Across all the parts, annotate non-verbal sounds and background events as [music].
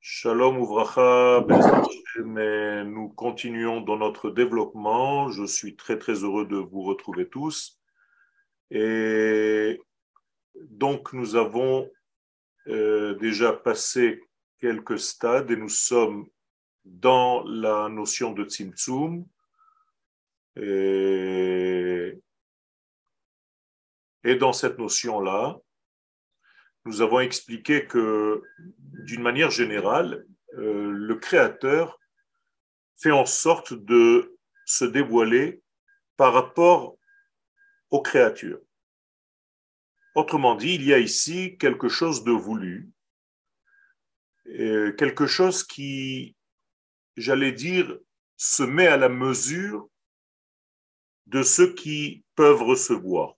Shalom Ouvracha, nous continuons dans notre développement. Je suis très très heureux de vous retrouver tous. Et donc nous avons euh, déjà passé quelques stades et nous sommes dans la notion de Tzimtzum. Et, et dans cette notion-là, nous avons expliqué que, d'une manière générale, euh, le Créateur fait en sorte de se dévoiler par rapport aux créatures. Autrement dit, il y a ici quelque chose de voulu, quelque chose qui, j'allais dire, se met à la mesure de ceux qui peuvent recevoir.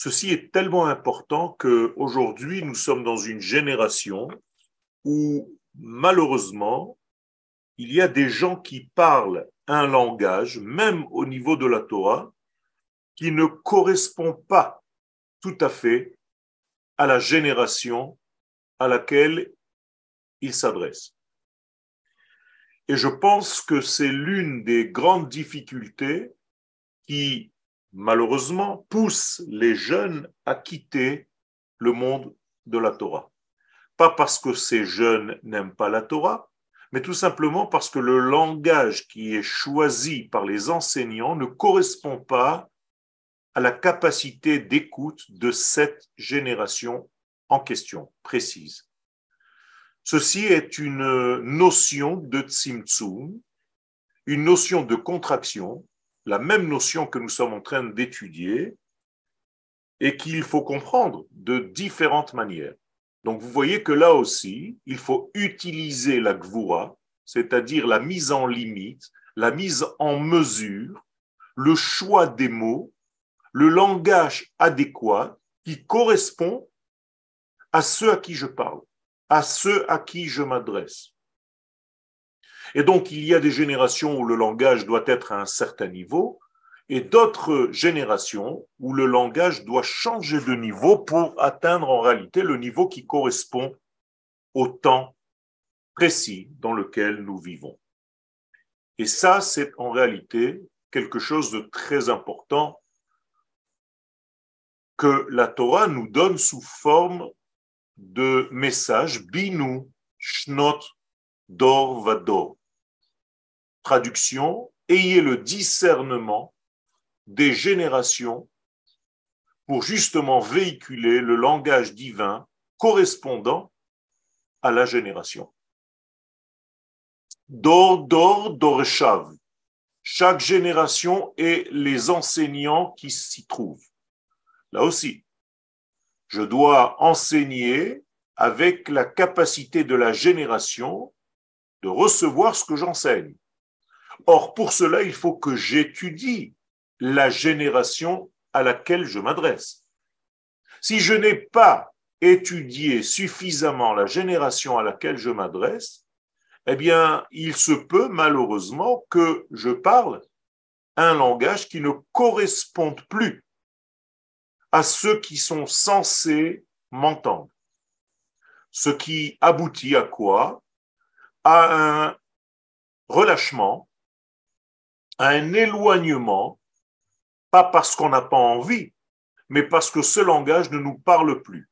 Ceci est tellement important qu'aujourd'hui, nous sommes dans une génération où, malheureusement, il y a des gens qui parlent un langage, même au niveau de la Torah, qui ne correspond pas tout à fait à la génération à laquelle ils s'adressent. Et je pense que c'est l'une des grandes difficultés qui malheureusement, pousse les jeunes à quitter le monde de la Torah. Pas parce que ces jeunes n'aiment pas la Torah, mais tout simplement parce que le langage qui est choisi par les enseignants ne correspond pas à la capacité d'écoute de cette génération en question précise. Ceci est une notion de tzimtzum, une notion de contraction la même notion que nous sommes en train d'étudier et qu'il faut comprendre de différentes manières. Donc vous voyez que là aussi, il faut utiliser la gvura, c'est-à-dire la mise en limite, la mise en mesure, le choix des mots, le langage adéquat qui correspond à ceux à qui je parle, à ceux à qui je m'adresse. Et donc, il y a des générations où le langage doit être à un certain niveau et d'autres générations où le langage doit changer de niveau pour atteindre en réalité le niveau qui correspond au temps précis dans lequel nous vivons. Et ça, c'est en réalité quelque chose de très important que la Torah nous donne sous forme de message binu shnot dor vador ayez le discernement des générations pour justement véhiculer le langage divin correspondant à la génération. Dor, dor, doreshav. Chaque génération et les enseignants qui s'y trouvent. Là aussi, je dois enseigner avec la capacité de la génération de recevoir ce que j'enseigne. Or, pour cela, il faut que j'étudie la génération à laquelle je m'adresse. Si je n'ai pas étudié suffisamment la génération à laquelle je m'adresse, eh bien, il se peut malheureusement que je parle un langage qui ne corresponde plus à ceux qui sont censés m'entendre. Ce qui aboutit à quoi? À un relâchement un éloignement, pas parce qu'on n'a pas envie, mais parce que ce langage ne nous parle plus.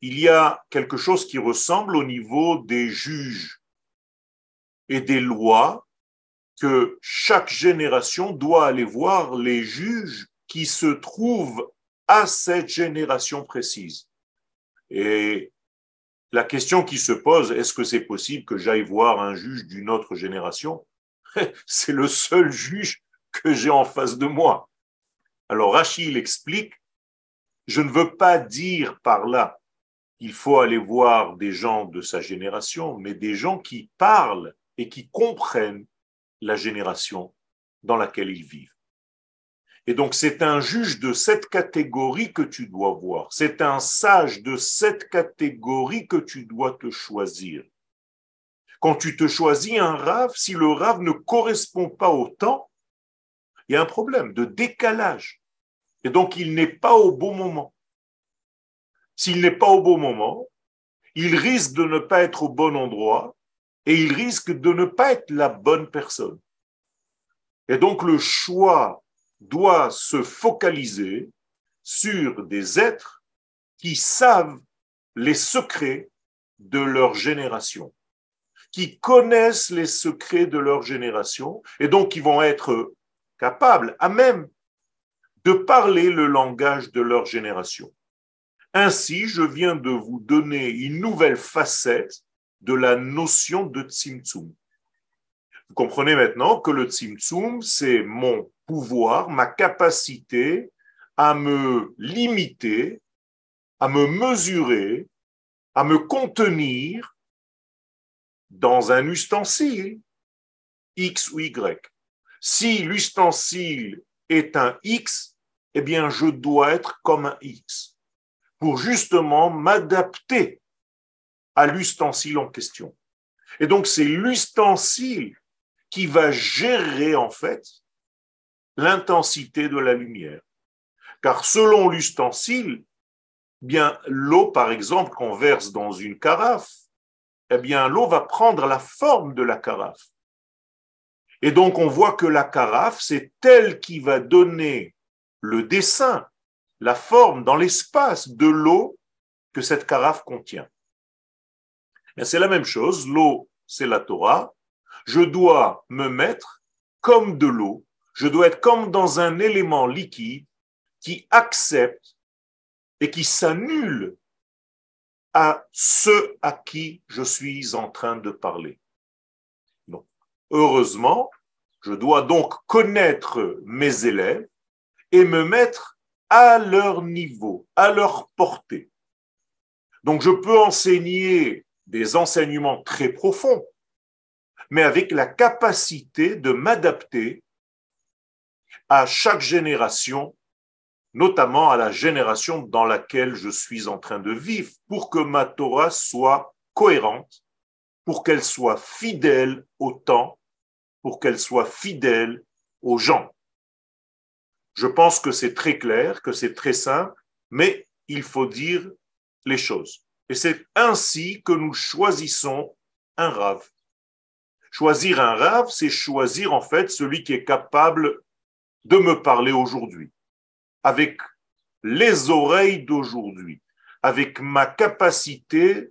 Il y a quelque chose qui ressemble au niveau des juges et des lois que chaque génération doit aller voir les juges qui se trouvent à cette génération précise. Et la question qui se pose, est-ce que c'est possible que j'aille voir un juge d'une autre génération? [laughs] c'est le seul juge que j'ai en face de moi. Alors Rachid explique, je ne veux pas dire par là qu'il faut aller voir des gens de sa génération, mais des gens qui parlent et qui comprennent la génération dans laquelle ils vivent. Et donc c'est un juge de cette catégorie que tu dois voir, c'est un sage de cette catégorie que tu dois te choisir. Quand tu te choisis un rave, si le rave ne correspond pas au temps, il y a un problème de décalage. Et donc, il n'est pas au bon moment. S'il n'est pas au bon moment, il risque de ne pas être au bon endroit et il risque de ne pas être la bonne personne. Et donc le choix doit se focaliser sur des êtres qui savent les secrets de leur génération, qui connaissent les secrets de leur génération et donc qui vont être capables, à même, de parler le langage de leur génération. Ainsi, je viens de vous donner une nouvelle facette de la notion de Tzimtzum. Vous comprenez maintenant que le Tzimtzum, c'est mon pouvoir, ma capacité à me limiter, à me mesurer, à me contenir dans un ustensile X ou Y. Si l'ustensile est un X, eh bien, je dois être comme un X pour justement m'adapter à l'ustensile en question. Et donc, c'est l'ustensile qui va gérer, en fait, l'intensité de la lumière. Car selon l'ustensile, bien, l'eau, par exemple, qu'on verse dans une carafe, eh bien, l'eau va prendre la forme de la carafe. Et donc, on voit que la carafe, c'est elle qui va donner le dessin, la forme dans l'espace de l'eau que cette carafe contient. C'est la même chose, l'eau, c'est la Torah. Je dois me mettre comme de l'eau, je dois être comme dans un élément liquide qui accepte et qui s'annule à ce à qui je suis en train de parler. Heureusement, je dois donc connaître mes élèves et me mettre à leur niveau, à leur portée. Donc je peux enseigner des enseignements très profonds, mais avec la capacité de m'adapter à chaque génération, notamment à la génération dans laquelle je suis en train de vivre, pour que ma Torah soit cohérente, pour qu'elle soit fidèle au temps, pour qu'elle soit fidèle aux gens. Je pense que c'est très clair, que c'est très simple, mais il faut dire les choses. Et c'est ainsi que nous choisissons un rave. Choisir un rave, c'est choisir en fait celui qui est capable de me parler aujourd'hui, avec les oreilles d'aujourd'hui, avec ma capacité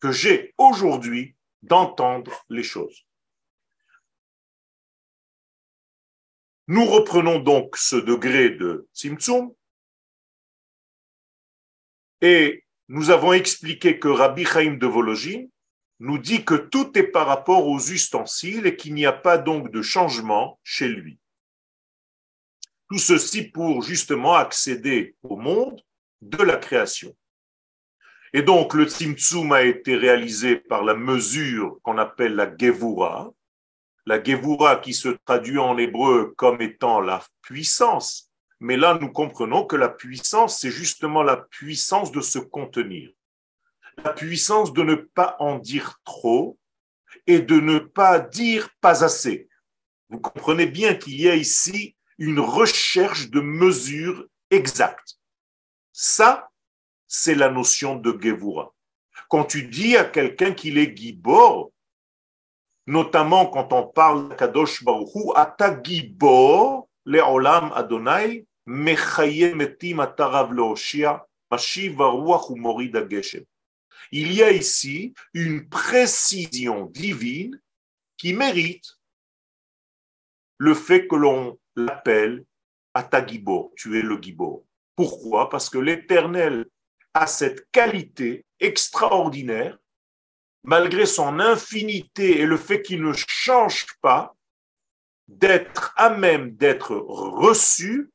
que j'ai aujourd'hui d'entendre les choses. Nous reprenons donc ce degré de Tzimtzum et nous avons expliqué que Rabbi Chaim de Vologine nous dit que tout est par rapport aux ustensiles et qu'il n'y a pas donc de changement chez lui. Tout ceci pour justement accéder au monde de la création. Et donc le Tzimtzum a été réalisé par la mesure qu'on appelle la Gevura, la Gevura qui se traduit en hébreu comme étant la puissance, mais là, nous comprenons que la puissance, c'est justement la puissance de se contenir. La puissance de ne pas en dire trop et de ne pas dire pas assez. Vous comprenez bien qu'il y a ici une recherche de mesures exactes. Ça, c'est la notion de Gevura. Quand tu dis à quelqu'un qu'il est Gibor, notamment quand on parle Kadosh Baruch Ata Gibor, Leolam Adonai, il y a ici une précision divine qui mérite le fait que l'on l'appelle Atagibor, tu es le Gibor. Pourquoi? Parce que l'Éternel a cette qualité extraordinaire, malgré son infinité et le fait qu'il ne change pas, d'être à même d'être reçu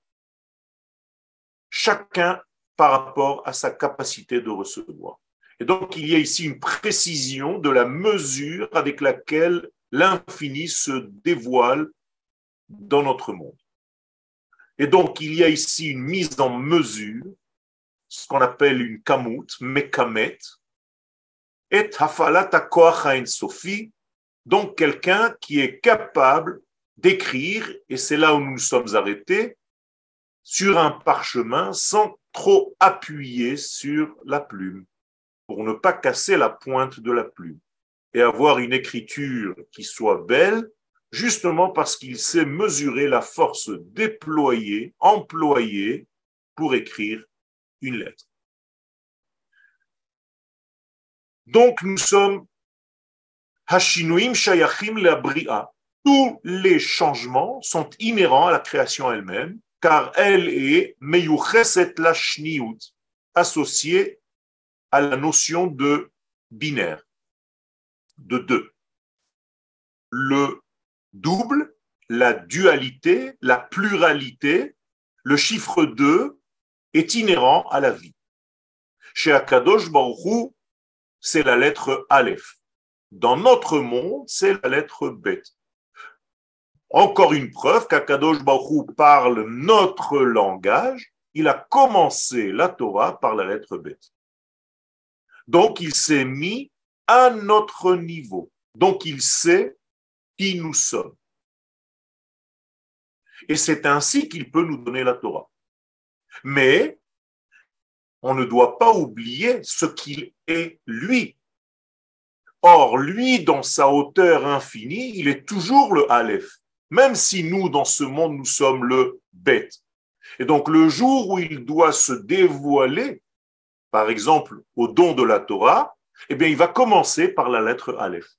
chacun par rapport à sa capacité de recevoir. Et donc, il y a ici une précision de la mesure avec laquelle l'infini se dévoile dans notre monde. Et donc, il y a ici une mise en mesure, ce qu'on appelle une kamut, mekamet, et hafalat sofi, donc quelqu'un qui est capable d'écrire, et c'est là où nous nous sommes arrêtés, sur un parchemin sans trop appuyer sur la plume. pour ne pas casser la pointe de la plume et avoir une écriture qui soit belle, justement parce qu'il sait mesurer la force déployée, employée pour écrire une lettre. Donc nous sommes Hashinuim Shayachim la Bria. Tous les changements sont inhérents à la création elle-même, car elle est Meyucheset la associée à la notion de binaire, de deux. Le double, la dualité, la pluralité, le chiffre 2 est inhérent à la vie. Chez Akadosh Baruch c'est la lettre Aleph. Dans notre monde, c'est la lettre Bet. Encore une preuve qu'Akadosh Baruch parle notre langage. Il a commencé la Torah par la lettre Bet. Donc, il s'est mis à notre niveau. Donc, il sait qui nous sommes. Et c'est ainsi qu'il peut nous donner la Torah. Mais on ne doit pas oublier ce qu'il est lui. Or, lui, dans sa hauteur infinie, il est toujours le Aleph, même si nous, dans ce monde, nous sommes le Bet. Et donc, le jour où il doit se dévoiler, par exemple, au don de la Torah, eh bien, il va commencer par la lettre Aleph.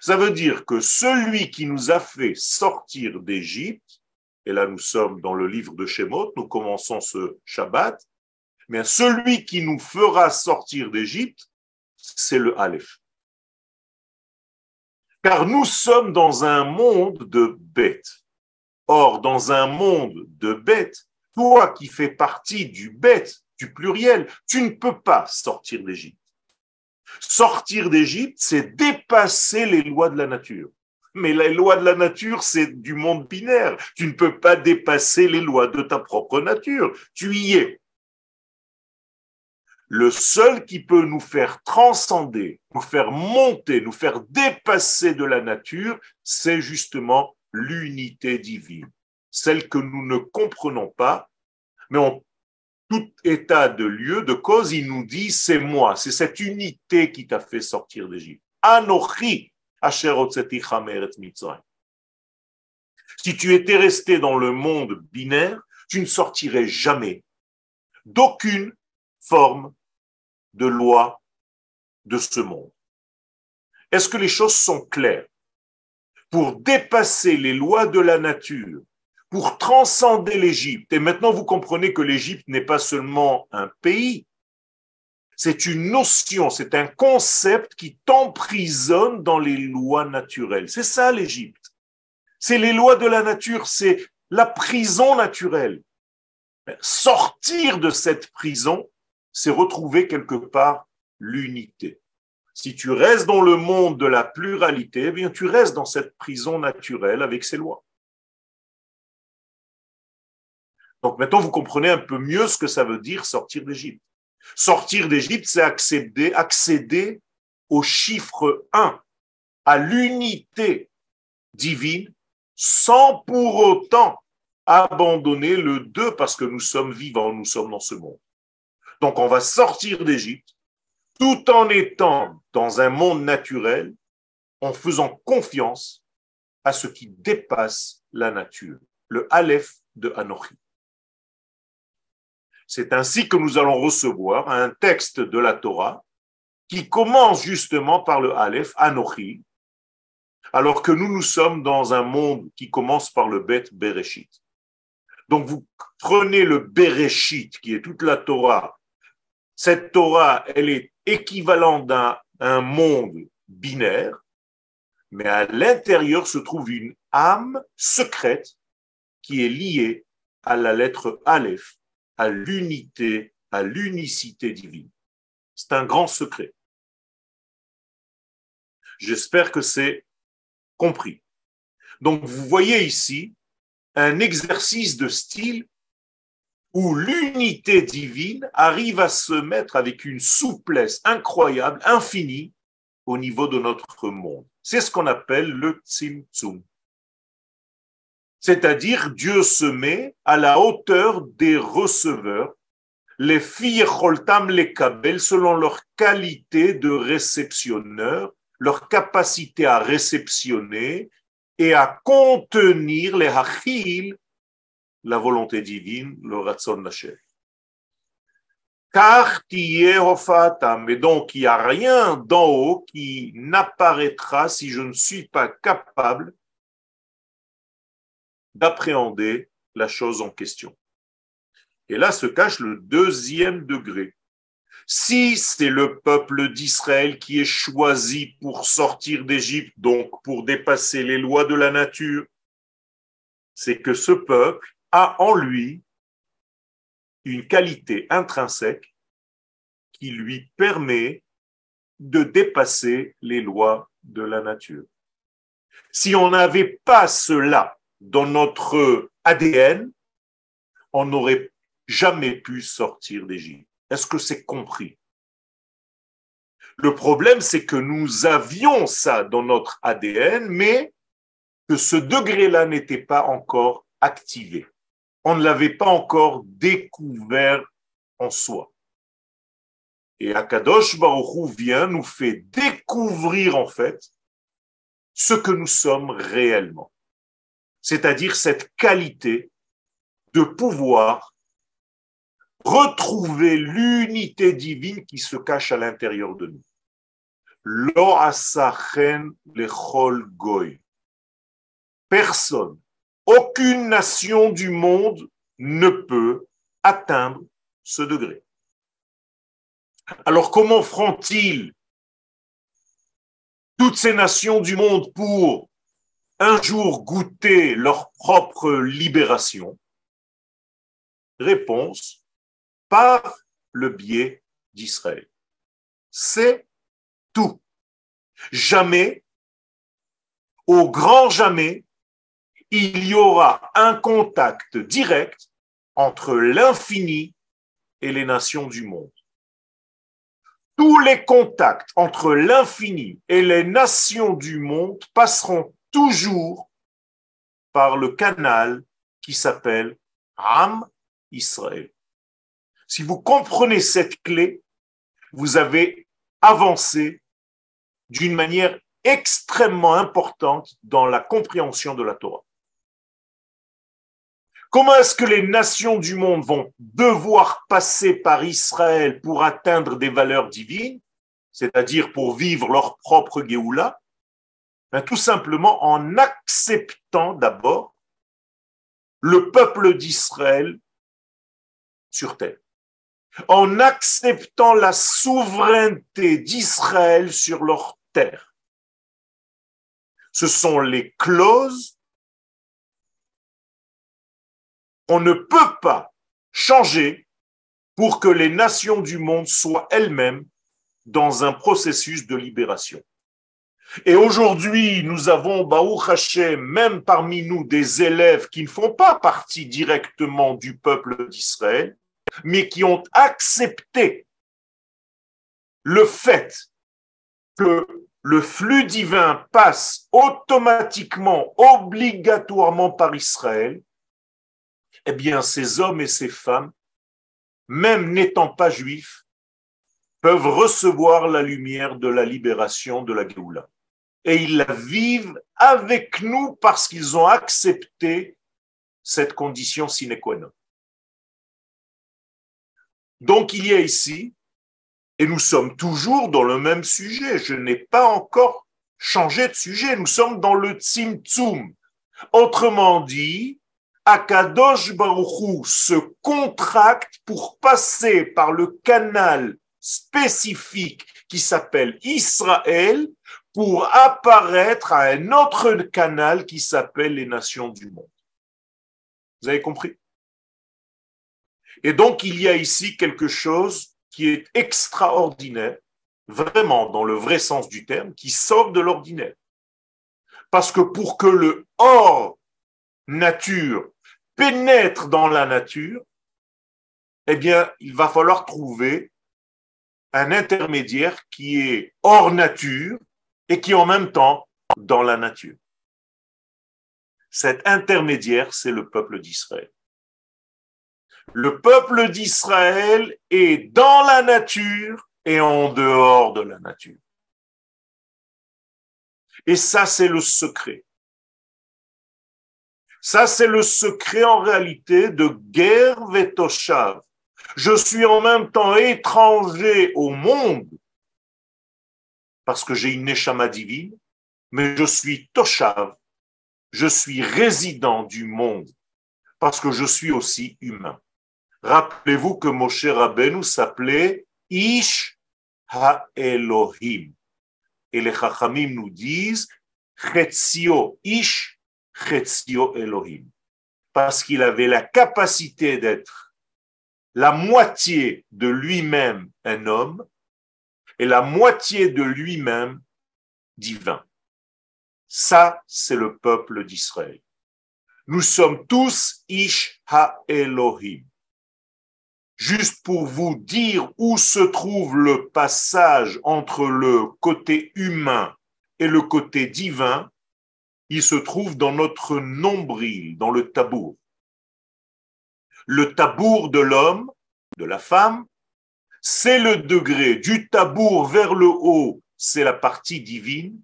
Ça veut dire que celui qui nous a fait sortir d'Égypte, et là nous sommes dans le livre de Shemot, nous commençons ce Shabbat, mais celui qui nous fera sortir d'Égypte, c'est le Aleph. Car nous sommes dans un monde de bêtes. Or, dans un monde de bêtes, toi qui fais partie du bête, du pluriel, tu ne peux pas sortir d'Égypte. Sortir d'Égypte, c'est dépasser les lois de la nature. Mais les lois de la nature, c'est du monde binaire. Tu ne peux pas dépasser les lois de ta propre nature. Tu y es. Le seul qui peut nous faire transcender, nous faire monter, nous faire dépasser de la nature, c'est justement l'unité divine, celle que nous ne comprenons pas, mais on tout état de lieu, de cause, il nous dit c'est moi, c'est cette unité qui t'a fait sortir d'Égypte. Anochi, si tu étais resté dans le monde binaire, tu ne sortirais jamais d'aucune forme de loi de ce monde. Est-ce que les choses sont claires? Pour dépasser les lois de la nature, pour transcender l'Égypte. Et maintenant, vous comprenez que l'Égypte n'est pas seulement un pays, c'est une notion, c'est un concept qui t'emprisonne dans les lois naturelles. C'est ça l'Égypte. C'est les lois de la nature, c'est la prison naturelle. Sortir de cette prison, c'est retrouver quelque part l'unité. Si tu restes dans le monde de la pluralité, eh bien tu restes dans cette prison naturelle avec ses lois. Donc maintenant, vous comprenez un peu mieux ce que ça veut dire sortir d'Égypte. Sortir d'Égypte, c'est accéder, accéder au chiffre 1, à l'unité divine, sans pour autant abandonner le 2 parce que nous sommes vivants, nous sommes dans ce monde. Donc on va sortir d'Égypte tout en étant dans un monde naturel, en faisant confiance à ce qui dépasse la nature, le Aleph de Anochi. C'est ainsi que nous allons recevoir un texte de la Torah qui commence justement par le Aleph, Anochi, alors que nous, nous sommes dans un monde qui commence par le Bet Bereshit. Donc vous prenez le Bereshit, qui est toute la Torah. Cette Torah, elle est équivalente d'un un monde binaire, mais à l'intérieur se trouve une âme secrète qui est liée à la lettre Aleph, à l'unité, à l'unicité divine. C'est un grand secret. J'espère que c'est compris. Donc vous voyez ici un exercice de style où l'unité divine arrive à se mettre avec une souplesse incroyable, infinie, au niveau de notre monde. C'est ce qu'on appelle le Tzimtzum. C'est-à-dire Dieu se met à la hauteur des receveurs, les filles les kabel selon leur qualité de réceptionneur, leur capacité à réceptionner et à contenir les hachil, la volonté divine, le ratson nachel. Car mais donc il n'y a rien d'en haut qui n'apparaîtra si je ne suis pas capable d'appréhender la chose en question. Et là se cache le deuxième degré. Si c'est le peuple d'Israël qui est choisi pour sortir d'Égypte, donc pour dépasser les lois de la nature, c'est que ce peuple a en lui une qualité intrinsèque qui lui permet de dépasser les lois de la nature. Si on n'avait pas cela dans notre ADN, on n'aurait jamais pu sortir d'Égypte. Est-ce que c'est compris? Le problème, c'est que nous avions ça dans notre ADN, mais que ce degré-là n'était pas encore activé on ne l'avait pas encore découvert en soi. Et Akadosh Baruchou vient nous fait découvrir en fait ce que nous sommes réellement. C'est-à-dire cette qualité de pouvoir retrouver l'unité divine qui se cache à l'intérieur de nous. Lo asachen lechol goy. Personne aucune nation du monde ne peut atteindre ce degré. Alors comment feront-ils toutes ces nations du monde pour un jour goûter leur propre libération? Réponse, par le biais d'Israël. C'est tout. Jamais, au grand jamais, il y aura un contact direct entre l'infini et les nations du monde. Tous les contacts entre l'infini et les nations du monde passeront toujours par le canal qui s'appelle Am Israël. Si vous comprenez cette clé, vous avez avancé d'une manière extrêmement importante dans la compréhension de la Torah. Comment est-ce que les nations du monde vont devoir passer par Israël pour atteindre des valeurs divines, c'est-à-dire pour vivre leur propre Géoula? Ben, Tout simplement en acceptant d'abord le peuple d'Israël sur terre, en acceptant la souveraineté d'Israël sur leur terre. Ce sont les clauses on ne peut pas changer pour que les nations du monde soient elles-mêmes dans un processus de libération. Et aujourd'hui, nous avons, Baou Hashem, même parmi nous, des élèves qui ne font pas partie directement du peuple d'Israël, mais qui ont accepté le fait que le flux divin passe automatiquement, obligatoirement par Israël, eh bien, ces hommes et ces femmes, même n'étant pas juifs, peuvent recevoir la lumière de la libération de la Géoula. Et ils la vivent avec nous parce qu'ils ont accepté cette condition sine qua non. Donc il y a ici, et nous sommes toujours dans le même sujet, je n'ai pas encore changé de sujet, nous sommes dans le Tzimtzum. Autrement dit, Akadosh Baruchou se contracte pour passer par le canal spécifique qui s'appelle Israël pour apparaître à un autre canal qui s'appelle les nations du monde. Vous avez compris? Et donc il y a ici quelque chose qui est extraordinaire, vraiment dans le vrai sens du terme, qui sort de l'ordinaire. Parce que pour que le hors nature pénètre dans la nature, eh bien, il va falloir trouver un intermédiaire qui est hors nature et qui en même temps dans la nature. Cet intermédiaire, c'est le peuple d'Israël. Le peuple d'Israël est dans la nature et en dehors de la nature. Et ça, c'est le secret. Ça, c'est le secret en réalité de guerre Vetoshav. Je suis en même temps étranger au monde parce que j'ai une neshama divine, mais je suis Toshav. Je suis résident du monde parce que je suis aussi humain. Rappelez-vous que Moshe Rabbeinu s'appelait Ish Ha-Elohim. Et les Chachamim nous disent Chetzio Ish, Chetzio Elohim. Parce qu'il avait la capacité d'être la moitié de lui-même un homme et la moitié de lui-même divin. Ça, c'est le peuple d'Israël. Nous sommes tous Ish Ha-Elohim juste pour vous dire où se trouve le passage entre le côté humain et le côté divin, il se trouve dans notre nombril, dans le tabour. Le tabour de l'homme, de la femme, c'est le degré du tabour vers le haut, c'est la partie divine,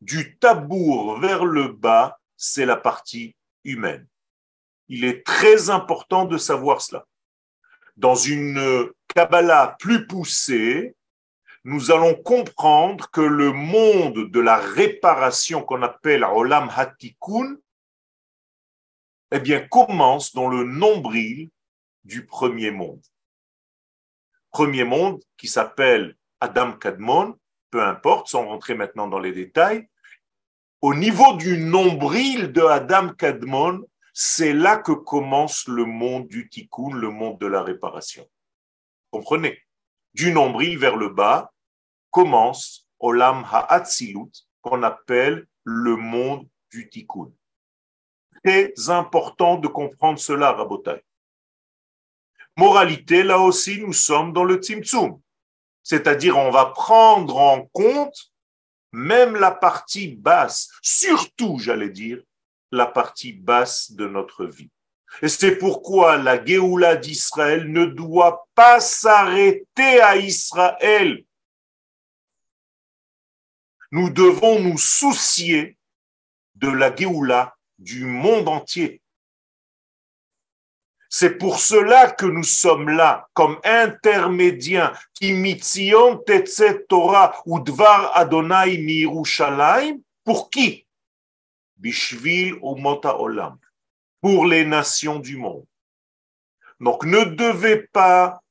du tabour vers le bas, c'est la partie humaine. Il est très important de savoir cela dans une Kabbalah plus poussée, nous allons comprendre que le monde de la réparation qu'on appelle Olam Hatikun, eh bien, commence dans le nombril du premier monde. Premier monde qui s'appelle Adam Kadmon, peu importe, sans rentrer maintenant dans les détails. Au niveau du nombril de Adam Kadmon, c'est là que commence le monde du tikkun, le monde de la réparation. Comprenez? Du nombril vers le bas commence Olam Ha'atzilut, qu'on appelle le monde du tikkun. Très important de comprendre cela, Rabotai. Moralité, là aussi, nous sommes dans le Tzimtzum. C'est-à-dire, on va prendre en compte même la partie basse, surtout, j'allais dire, la partie basse de notre vie. Et c'est pourquoi la Géoula d'Israël ne doit pas s'arrêter à Israël. Nous devons nous soucier de la Géoula du monde entier. C'est pour cela que nous sommes là comme intermédiaires qui Torah ou dvar Adonai mi Pour qui? Bishvil Mota Olam, pour les nations du monde. Donc ne devez pas,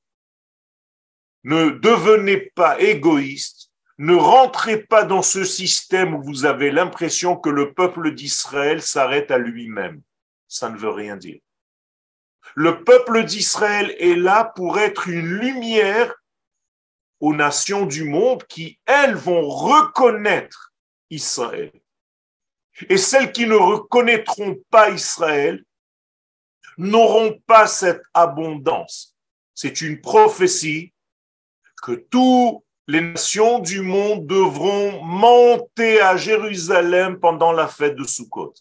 ne devenez pas égoïste, ne rentrez pas dans ce système où vous avez l'impression que le peuple d'Israël s'arrête à lui-même. Ça ne veut rien dire. Le peuple d'Israël est là pour être une lumière aux nations du monde qui, elles, vont reconnaître Israël. Et celles qui ne reconnaîtront pas Israël n'auront pas cette abondance. C'est une prophétie que toutes les nations du monde devront monter à Jérusalem pendant la fête de Sukkot.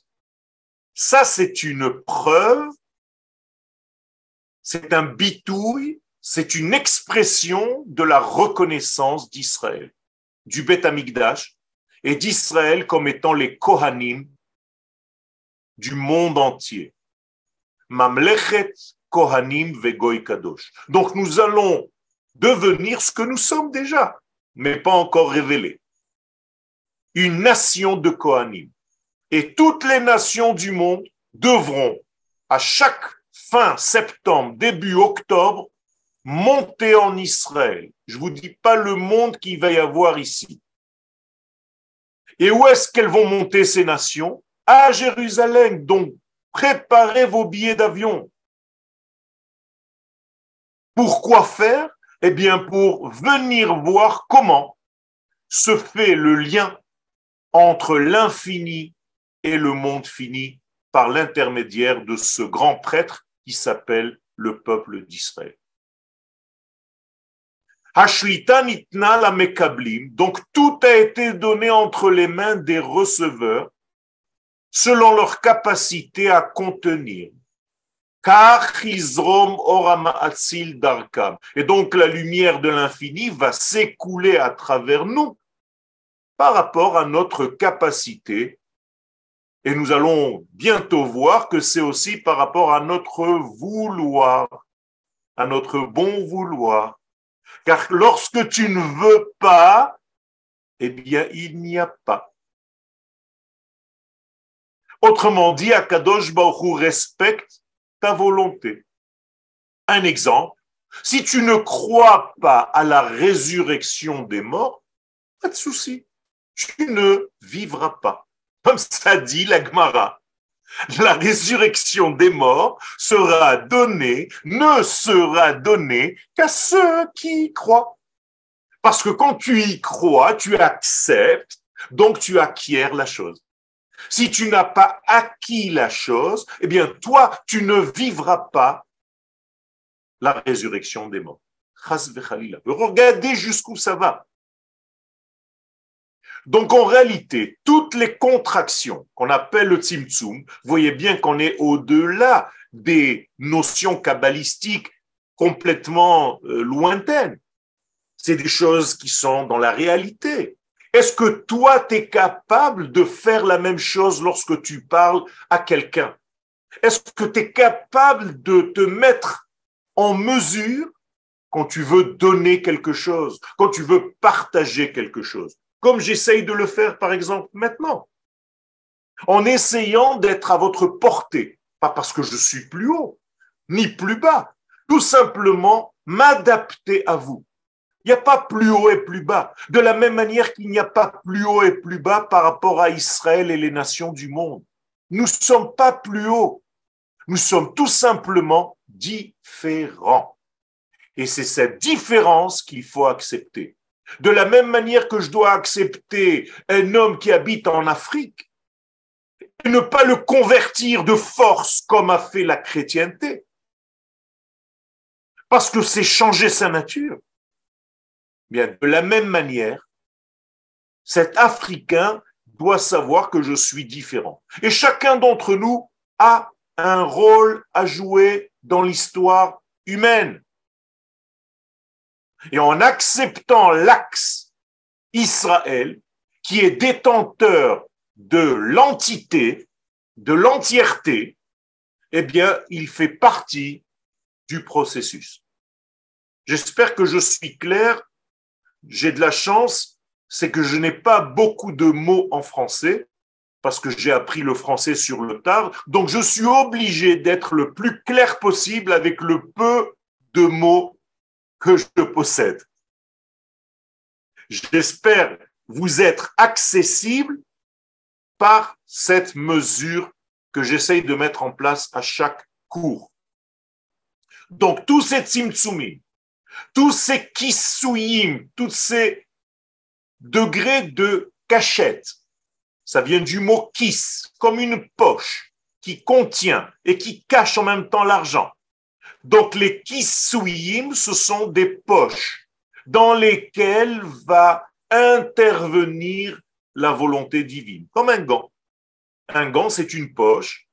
Ça, c'est une preuve, c'est un bitouille, c'est une expression de la reconnaissance d'Israël, du Beth Amikdash, et d'Israël comme étant les Kohanim du monde entier. Mamlechet Kohanim Vegoy Kadosh. Donc nous allons devenir ce que nous sommes déjà, mais pas encore révélés. Une nation de Kohanim. Et toutes les nations du monde devront, à chaque fin septembre, début octobre, monter en Israël. Je vous dis pas le monde qu'il va y avoir ici. Et où est-ce qu'elles vont monter ces nations? À Jérusalem. Donc, préparez vos billets d'avion. Pourquoi faire? Eh bien, pour venir voir comment se fait le lien entre l'infini et le monde fini par l'intermédiaire de ce grand prêtre qui s'appelle le peuple d'Israël. Donc tout a été donné entre les mains des receveurs. selon leur capacité à contenir. Et donc la lumière de l'infini va s'écouler à travers nous par rapport à notre capacité. Et nous allons bientôt voir que c'est aussi par rapport à notre vouloir, à notre bon vouloir. Car lorsque tu ne veux pas, eh bien, il n'y a pas. Autrement dit, Akadosh Baruch respecte ta volonté. Un exemple, si tu ne crois pas à la résurrection des morts, pas de souci, tu ne vivras pas. Comme ça dit la Gemara. La résurrection des morts sera donnée, ne sera donnée qu'à ceux qui y croient. Parce que quand tu y crois, tu acceptes, donc tu acquiers la chose. Si tu n'as pas acquis la chose, eh bien, toi, tu ne vivras pas la résurrection des morts. Regardez jusqu'où ça va. Donc, en réalité, toutes les contractions qu'on appelle le tzimtzum, voyez bien qu'on est au-delà des notions kabbalistiques complètement euh, lointaines. C'est des choses qui sont dans la réalité. Est-ce que toi, tu es capable de faire la même chose lorsque tu parles à quelqu'un? Est-ce que tu es capable de te mettre en mesure quand tu veux donner quelque chose, quand tu veux partager quelque chose? Comme j'essaye de le faire, par exemple, maintenant. En essayant d'être à votre portée, pas parce que je suis plus haut, ni plus bas, tout simplement m'adapter à vous. Il n'y a pas plus haut et plus bas. De la même manière qu'il n'y a pas plus haut et plus bas par rapport à Israël et les nations du monde. Nous ne sommes pas plus haut. Nous sommes tout simplement différents. Et c'est cette différence qu'il faut accepter. De la même manière que je dois accepter un homme qui habite en Afrique et ne pas le convertir de force comme a fait la chrétienté. Parce que c'est changer sa nature. Bien, de la même manière, cet Africain doit savoir que je suis différent. Et chacun d'entre nous a un rôle à jouer dans l'histoire humaine. Et en acceptant l'axe Israël, qui est détenteur de l'entité, de l'entièreté, eh bien, il fait partie du processus. J'espère que je suis clair j'ai de la chance, c'est que je n'ai pas beaucoup de mots en français parce que j'ai appris le français sur le tard. Donc, je suis obligé d'être le plus clair possible avec le peu de mots que je possède. J'espère vous être accessible par cette mesure que j'essaye de mettre en place à chaque cours. Donc, tous ces tzimtzumim, tous ces kisuyim, tous ces degrés de cachette, ça vient du mot kis, comme une poche qui contient et qui cache en même temps l'argent. Donc les kisuyim, ce sont des poches dans lesquelles va intervenir la volonté divine, comme un gant. Un gant, c'est une poche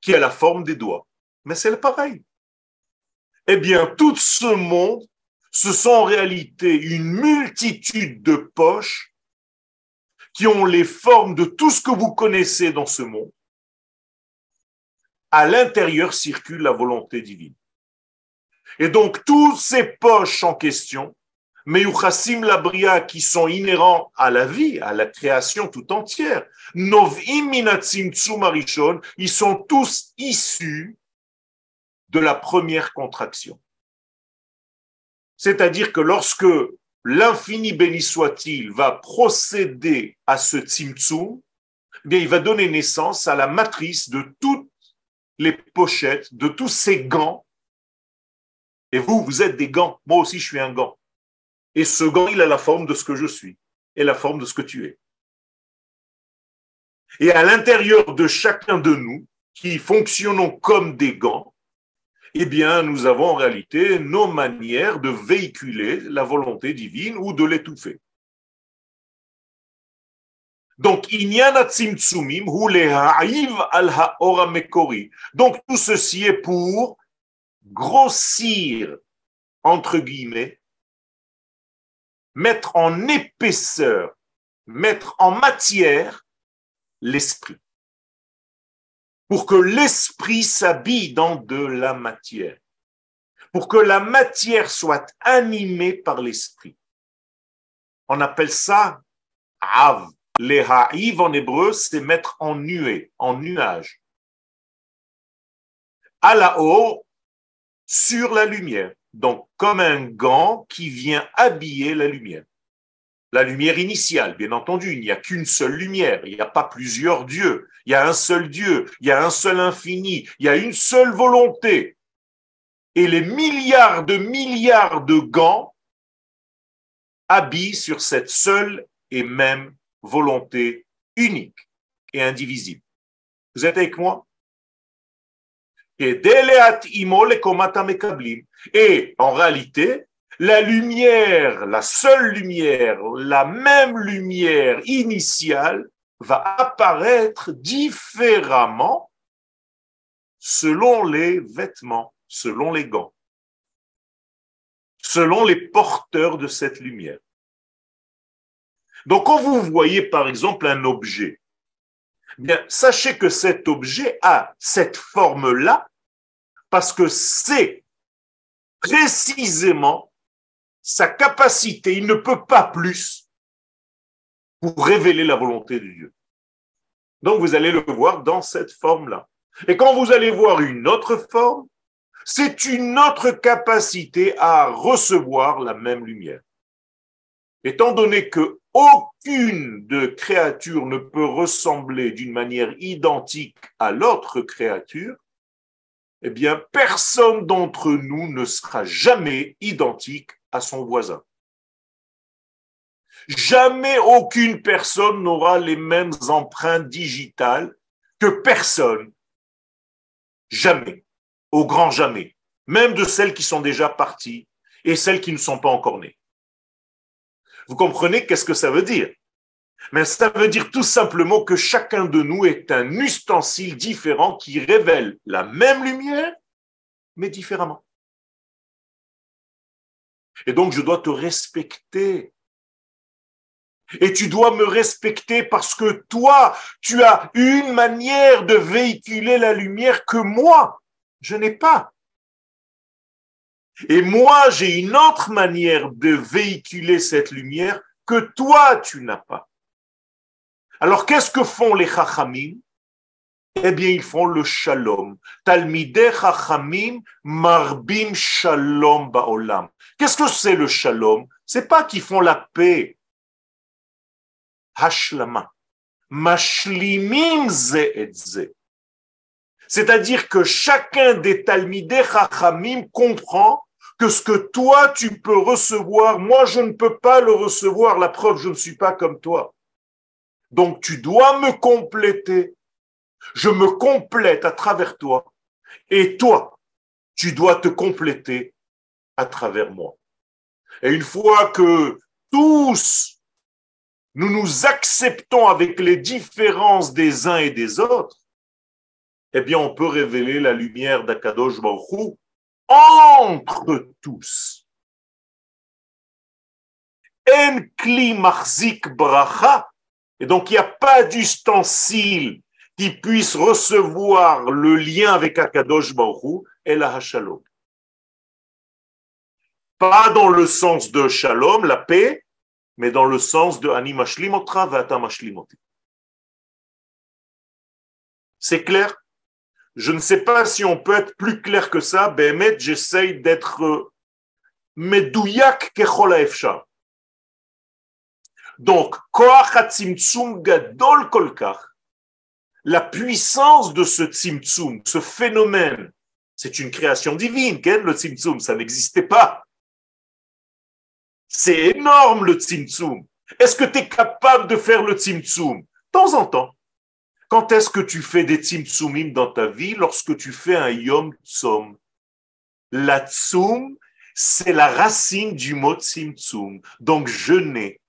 qui a la forme des doigts. Mais c'est le pareil. Eh bien, tout ce monde, ce sont en réalité une multitude de poches qui ont les formes de tout ce que vous connaissez dans ce monde. À l'intérieur circule la volonté divine. Et donc, toutes ces poches en question, Meyuchasim Labria, qui sont inhérents à la vie, à la création tout entière, Novim Minatzim Tsumarishon, ils sont tous issus de la première contraction. C'est-à-dire que lorsque l'infini béni soit-il va procéder à ce tzimtzum, eh bien, il va donner naissance à la matrice de toutes les pochettes, de tous ces gants. Et vous, vous êtes des gants. Moi aussi, je suis un gant. Et ce gant, il a la forme de ce que je suis et la forme de ce que tu es. Et à l'intérieur de chacun de nous, qui fonctionnons comme des gants, eh bien, nous avons en réalité nos manières de véhiculer la volonté divine ou de l'étouffer. Donc. Donc, tout ceci est pour grossir, entre guillemets, mettre en épaisseur, mettre en matière l'esprit. Pour que l'esprit s'habille dans de la matière. Pour que la matière soit animée par l'esprit. On appelle ça av. Les haïv en hébreu, c'est mettre en nuée, en nuage. À la haut, sur la lumière. Donc, comme un gant qui vient habiller la lumière. La lumière initiale, bien entendu, il n'y a qu'une seule lumière, il n'y a pas plusieurs dieux, il y a un seul Dieu, il y a un seul infini, il y a une seule volonté. Et les milliards de milliards de gants habillent sur cette seule et même volonté unique et indivisible. Vous êtes avec moi? Et en réalité, la lumière, la seule lumière, la même lumière initiale va apparaître différemment selon les vêtements, selon les gants, selon les porteurs de cette lumière. Donc, quand vous voyez par exemple un objet, bien, sachez que cet objet a cette forme-là parce que c'est précisément sa capacité, il ne peut pas plus pour révéler la volonté de Dieu. Donc vous allez le voir dans cette forme-là. Et quand vous allez voir une autre forme, c'est une autre capacité à recevoir la même lumière. Étant donné que aucune de créatures ne peut ressembler d'une manière identique à l'autre créature, eh bien, personne d'entre nous ne sera jamais identique à son voisin. Jamais aucune personne n'aura les mêmes empreintes digitales que personne. Jamais. Au grand jamais. Même de celles qui sont déjà parties et celles qui ne sont pas encore nées. Vous comprenez qu'est-ce que ça veut dire? Mais ça veut dire tout simplement que chacun de nous est un ustensile différent qui révèle la même lumière, mais différemment. Et donc je dois te respecter. Et tu dois me respecter parce que toi, tu as une manière de véhiculer la lumière que moi, je n'ai pas. Et moi, j'ai une autre manière de véhiculer cette lumière que toi, tu n'as pas. Alors, qu'est-ce que font les chachamim? Eh bien, ils font le shalom. Talmideh chachamim marbim shalom ba'olam. Qu'est-ce que c'est le shalom? C'est pas qu'ils font la paix. Hashlama. Mashlimim ze et ze. C'est-à-dire que chacun des Talmideh Chachamim comprend que ce que toi tu peux recevoir, moi je ne peux pas le recevoir. La preuve, je ne suis pas comme toi. Donc tu dois me compléter. Je me complète à travers toi. Et toi, tu dois te compléter à travers moi. Et une fois que tous nous nous acceptons avec les différences des uns et des autres, eh bien, on peut révéler la lumière d'Akadosh Baruch entre tous. En kli bracha. Et donc, il n'y a pas d'ustensile qui puisse recevoir le lien avec Akadosh Baruch et la Hashalom. Pas dans le sens de Shalom, la paix, mais dans le sens de Animashlimotra Vatamashlimoti. C'est clair? Je ne sais pas si on peut être plus clair que ça. Bémet, j'essaye d'être euh, medouyak Donc, gadol la puissance de ce tzimtzum, ce phénomène, c'est une création divine. Quel le tzimtzum Ça n'existait pas. C'est énorme le tzimtzum. Est-ce que tu es capable de faire le tzimtzum? De temps en temps. Quand est-ce que tu fais des tzimtzumim dans ta vie? Lorsque tu fais un yom tzom. La tzum, c'est la racine du mot tzimtzum. Donc jeûner.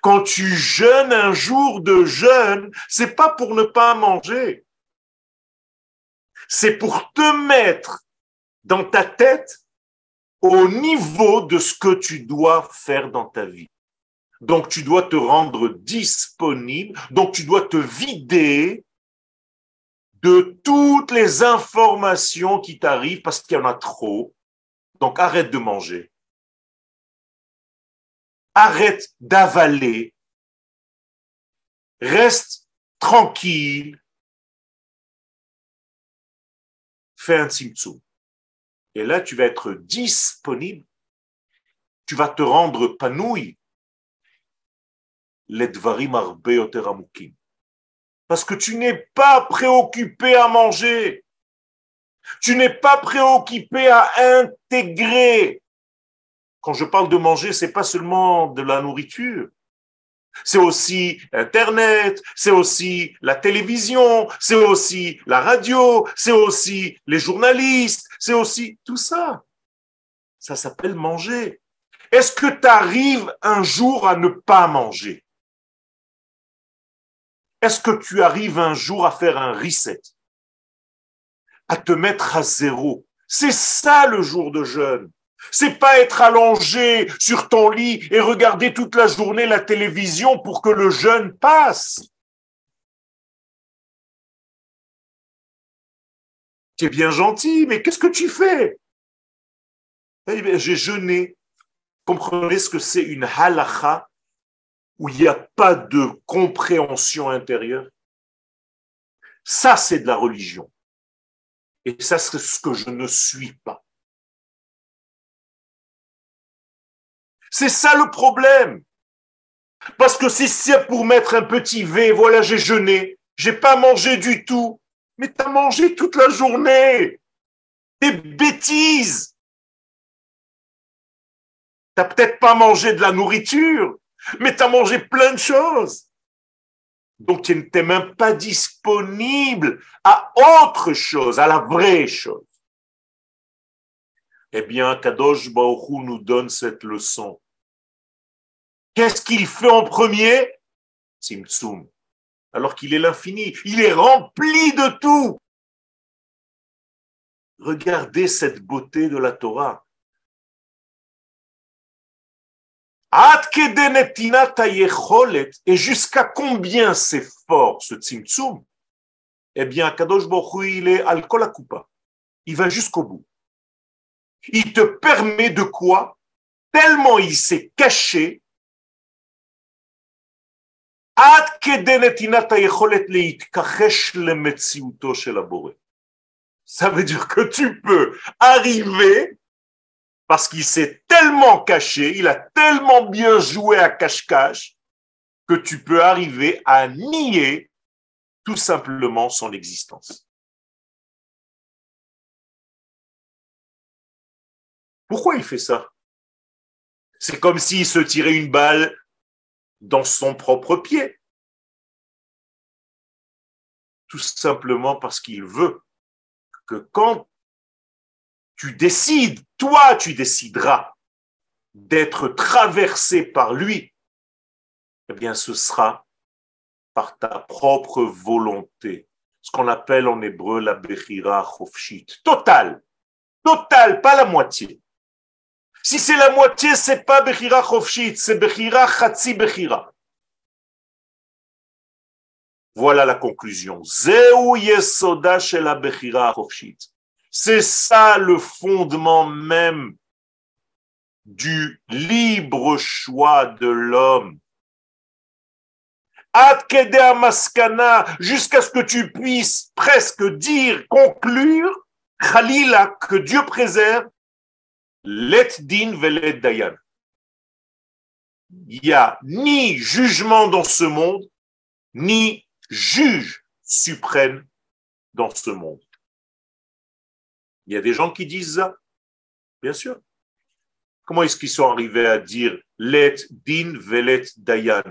Quand tu jeûnes un jour de jeûne, c'est pas pour ne pas manger. C'est pour te mettre dans ta tête au niveau de ce que tu dois faire dans ta vie. Donc tu dois te rendre disponible, donc tu dois te vider de toutes les informations qui t'arrivent parce qu'il y en a trop. Donc arrête de manger. Arrête d'avaler. Reste tranquille. Fais un tzimtzum. Et là, tu vas être disponible. Tu vas te rendre panouille. Parce que tu n'es pas préoccupé à manger. Tu n'es pas préoccupé à intégrer. Quand je parle de manger, c'est pas seulement de la nourriture. C'est aussi Internet, c'est aussi la télévision, c'est aussi la radio, c'est aussi les journalistes, c'est aussi tout ça. Ça s'appelle manger. Est-ce que tu arrives un jour à ne pas manger? Est-ce que tu arrives un jour à faire un reset? À te mettre à zéro C'est ça le jour de jeûne. C'est pas être allongé sur ton lit et regarder toute la journée la télévision pour que le jeûne passe. Tu es bien gentil, mais qu'est-ce que tu fais? Eh J'ai jeûné. Comprenez ce que c'est une halacha où il n'y a pas de compréhension intérieure Ça, c'est de la religion. Et ça, c'est ce que je ne suis pas. C'est ça le problème. Parce que si c'est pour mettre un petit V, voilà, j'ai jeûné, j'ai pas mangé du tout. Mais tu as mangé toute la journée. Des bêtises. T'as peut-être pas mangé de la nourriture, mais tu as mangé plein de choses. Donc tu n'es même pas disponible à autre chose, à la vraie chose. Eh bien, Kadosh Baruch nous donne cette leçon. Qu'est-ce qu'il fait en premier? Tzimtzum. Alors qu'il est l'infini. Il est rempli de tout. Regardez cette beauté de la Torah. Et jusqu'à combien c'est fort ce tzimtzum? Eh bien, Kadosh Baruch il est al Il va jusqu'au bout. Il te permet de quoi? Tellement il s'est caché. Ça veut dire que tu peux arriver parce qu'il s'est tellement caché, il a tellement bien joué à cache-cache que tu peux arriver à nier tout simplement son existence. Pourquoi il fait ça? C'est comme s'il se tirait une balle dans son propre pied. Tout simplement parce qu'il veut que quand tu décides, toi tu décideras d'être traversé par lui, eh bien ce sera par ta propre volonté. Ce qu'on appelle en hébreu la Bechira Chofshit. Total. Total, pas la moitié. Si c'est la moitié, c'est pas Bechira Chofshit, c'est Bechira Chatzi Bechira. Voilà la conclusion. Zeu Yesoda la Bechira Chofshit. C'est ça le fondement même du libre choix de l'homme. Jusqu'à ce que tu puisses presque dire, conclure, Khalila, que Dieu préserve, let din velet dayan. Il n'y a ni jugement dans ce monde, ni juge suprême dans ce monde. Il y a des gens qui disent ça, bien sûr. Comment est-ce qu'ils sont arrivés à dire let din velet dayan?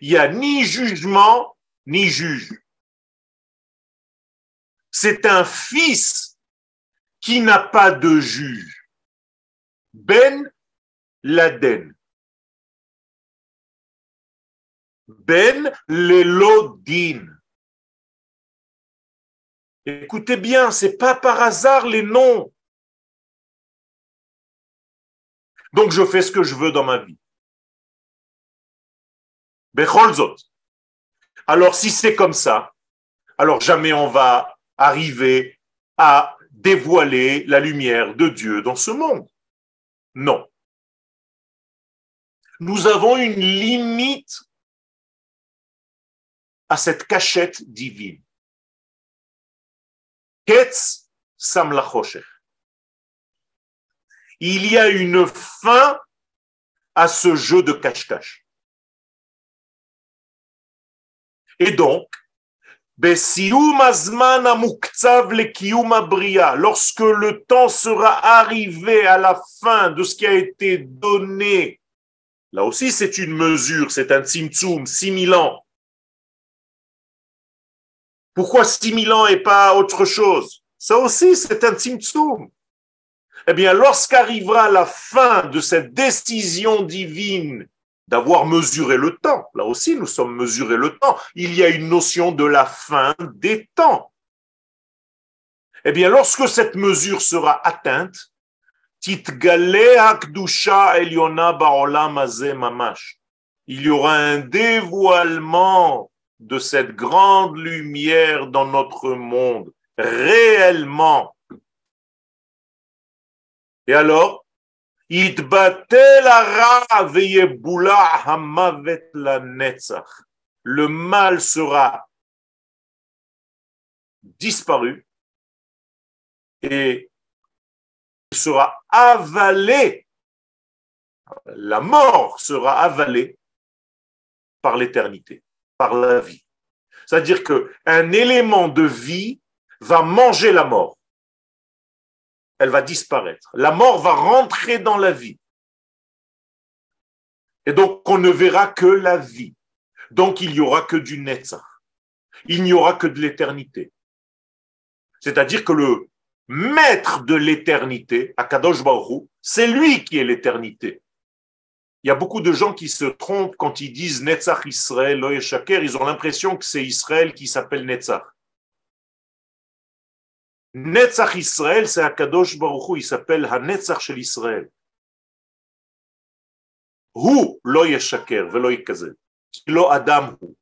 Il n'y a ni jugement, ni juge. C'est un fils qui n'a pas de juge. Ben Laden. Ben Lelodin. Écoutez bien, c'est pas par hasard les noms. Donc je fais ce que je veux dans ma vie. Becholzot. Alors si c'est comme ça, alors jamais on va arriver à dévoiler la lumière de Dieu dans ce monde. Non. Nous avons une limite à cette cachette divine. Il y a une fin à ce jeu de cache-cache. Et donc, Lorsque le temps sera arrivé à la fin de ce qui a été donné, là aussi c'est une mesure, c'est un tzimtzum, 6000 ans. Pourquoi 6000 ans et pas autre chose? Ça aussi c'est un tzimtzum. Eh bien, lorsqu'arrivera la fin de cette décision divine d'avoir mesuré le temps. Là aussi, nous sommes mesurés le temps. Il y a une notion de la fin des temps. Eh bien, lorsque cette mesure sera atteinte, il y aura un dévoilement de cette grande lumière dans notre monde, réellement. Et alors, le mal sera disparu et sera avalé. La mort sera avalée par l'éternité, par la vie. C'est-à-dire qu'un élément de vie va manger la mort elle va disparaître. La mort va rentrer dans la vie. Et donc, on ne verra que la vie. Donc, il n'y aura que du Netzach. Il n'y aura que de l'éternité. C'est-à-dire que le maître de l'éternité, Akadosh Baruch c'est lui qui est l'éternité. Il y a beaucoup de gens qui se trompent quand ils disent Netzach Israël, Shaker, ils ont l'impression que c'est Israël qui s'appelle Netzach. Netzach Israël, c'est Akadosh Baruch Hu, il s'appelle Hanetzach shel Israël. Hu lo yeshaker velo yikazel. Lo Adam hu.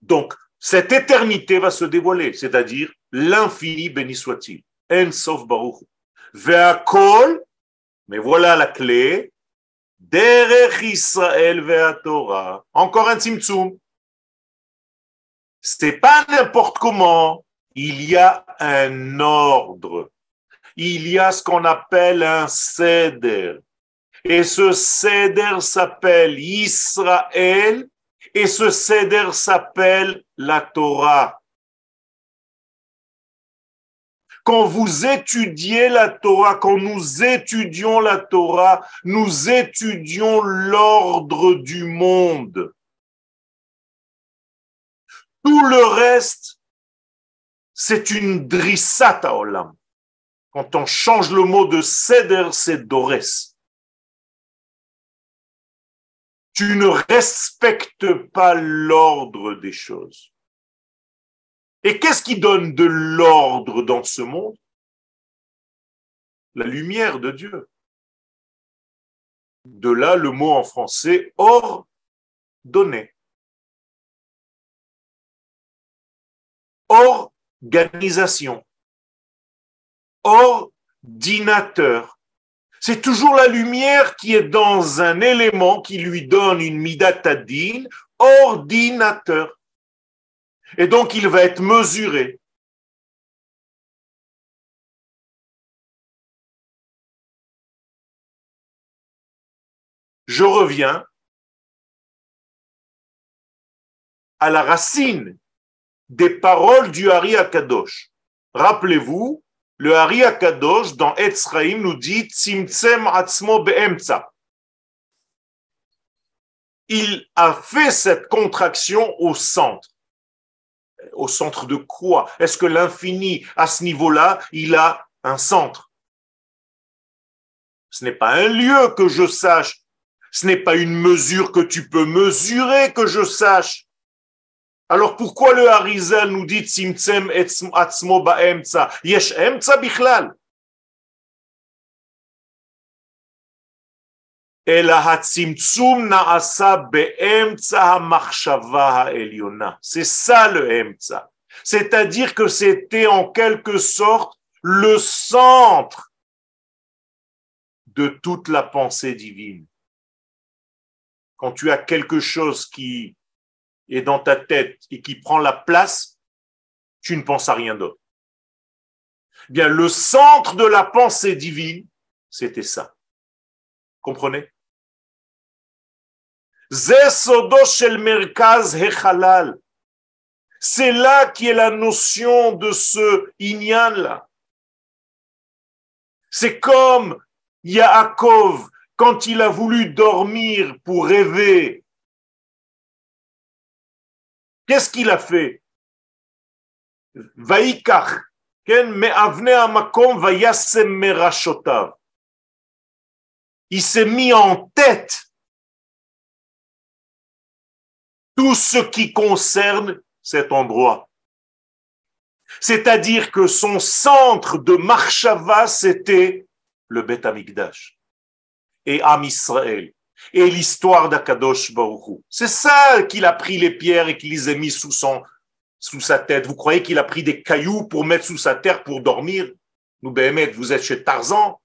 Donc, cette éternité va se dévoiler, c'est-à-dire l'infini béni soit-il. En sof Baruch Hu. Ve'akol, mais voilà la clé, Derech Israël Torah. Encore un tzimtzum c'est pas n'importe comment. Il y a un ordre. Il y a ce qu'on appelle un ceder. Et ce ceder s'appelle Israël et ce ceder s'appelle la Torah. Quand vous étudiez la Torah, quand nous étudions la Torah, nous étudions l'ordre du monde. Tout le reste, c'est une drissata olam. Quand on change le mot de seder, c'est dores. Tu ne respectes pas l'ordre des choses. Et qu'est-ce qui donne de l'ordre dans ce monde? La lumière de Dieu. De là le mot en français ordonné. organisation, ordinateur. C'est toujours la lumière qui est dans un élément qui lui donne une midatadine, ordinateur. Et donc il va être mesuré. Je reviens à la racine des paroles du Hari Akadosh. Rappelez-vous, le Hari Akadosh dans Etzraim nous dit Tzimtzem Atzmo Be'emtza. Il a fait cette contraction au centre. Au centre de quoi? Est-ce que l'infini, à ce niveau-là, il a un centre? Ce n'est pas un lieu que je sache. Ce n'est pas une mesure que tu peux mesurer, que je sache. Alors pourquoi le Harizal nous dit Tzimtzem atzmo ba'emtza? Yesh emtza bichlal C'est ça le emtza. C'est-à-dire que c'était en quelque sorte le centre de toute la pensée divine. Quand tu as quelque chose qui est dans ta tête et qui prend la place, tu ne penses à rien d'autre. Bien, le centre de la pensée divine, c'était ça. Comprenez? C'est là qui est la notion de ce inyan là. C'est comme Yaakov quand il a voulu dormir pour rêver. Qu'est-ce qu'il a fait? Vaikach, il s'est mis en tête tout ce qui concerne cet endroit. C'est-à-dire que son centre de Marshava, c'était le Beth Amikdash et Am Israël et l'histoire d'Akadosh Baruch C'est ça qu'il a pris les pierres et qu'il les a mis sous son, sous sa tête. Vous croyez qu'il a pris des cailloux pour mettre sous sa terre pour dormir? Nous, Béhémet, vous êtes chez Tarzan.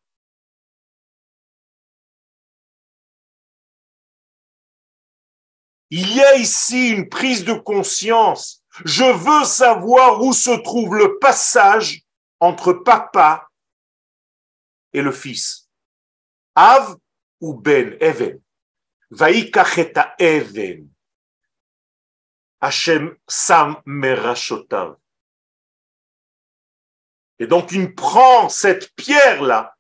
Il y a ici une prise de conscience. Je veux savoir où se trouve le passage entre papa et le fils. Av ou Ben, Even. Vaikacheta Even. Hashem Sam Merashotav. Et donc il prend cette pierre-là,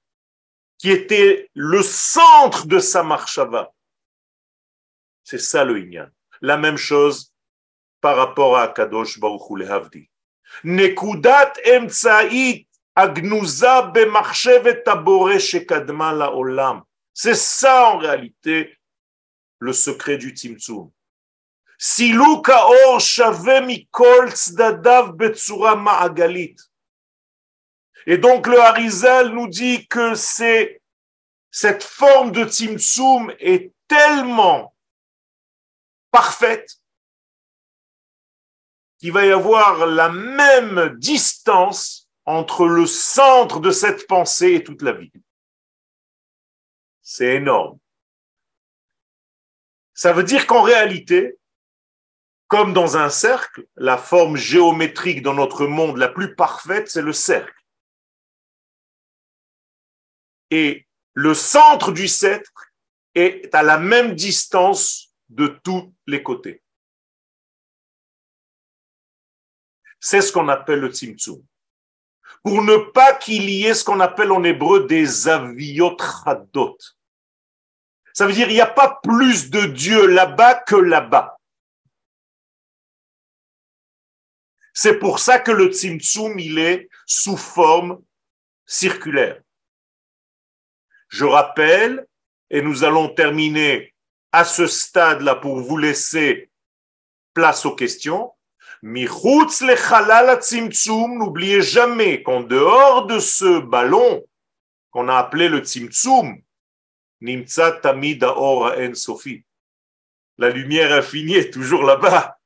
qui était le centre de sa marchava, c'est ça le Inyan. La même chose par rapport à Kadosh Baruch Hu Lehavdi. Nekudat emtsa'it agnuza b'machshevet abore shekadma la'olam. C'est ça en réalité le secret du Tzimtzum. Siluk haor shave mikol tzdadav betsura ma'agalit. Et donc le Harizal nous dit que c'est cette forme de Tzimtzum est tellement parfaite, qu'il va y avoir la même distance entre le centre de cette pensée et toute la vie. C'est énorme. Ça veut dire qu'en réalité, comme dans un cercle, la forme géométrique dans notre monde la plus parfaite, c'est le cercle. Et le centre du cercle est à la même distance de tous les côtés. C'est ce qu'on appelle le tzimtzum. Pour ne pas qu'il y ait ce qu'on appelle en hébreu des aviotradot. Ça veut dire il n'y a pas plus de Dieu là-bas que là-bas. C'est pour ça que le tzimtzum, il est sous forme circulaire. Je rappelle, et nous allons terminer à ce stade-là pour vous laisser place aux questions. N'oubliez jamais qu'en dehors de ce ballon qu'on a appelé le Tzimtzum, Nimtsa Tamida En Sofi. La lumière infinie est toujours là-bas.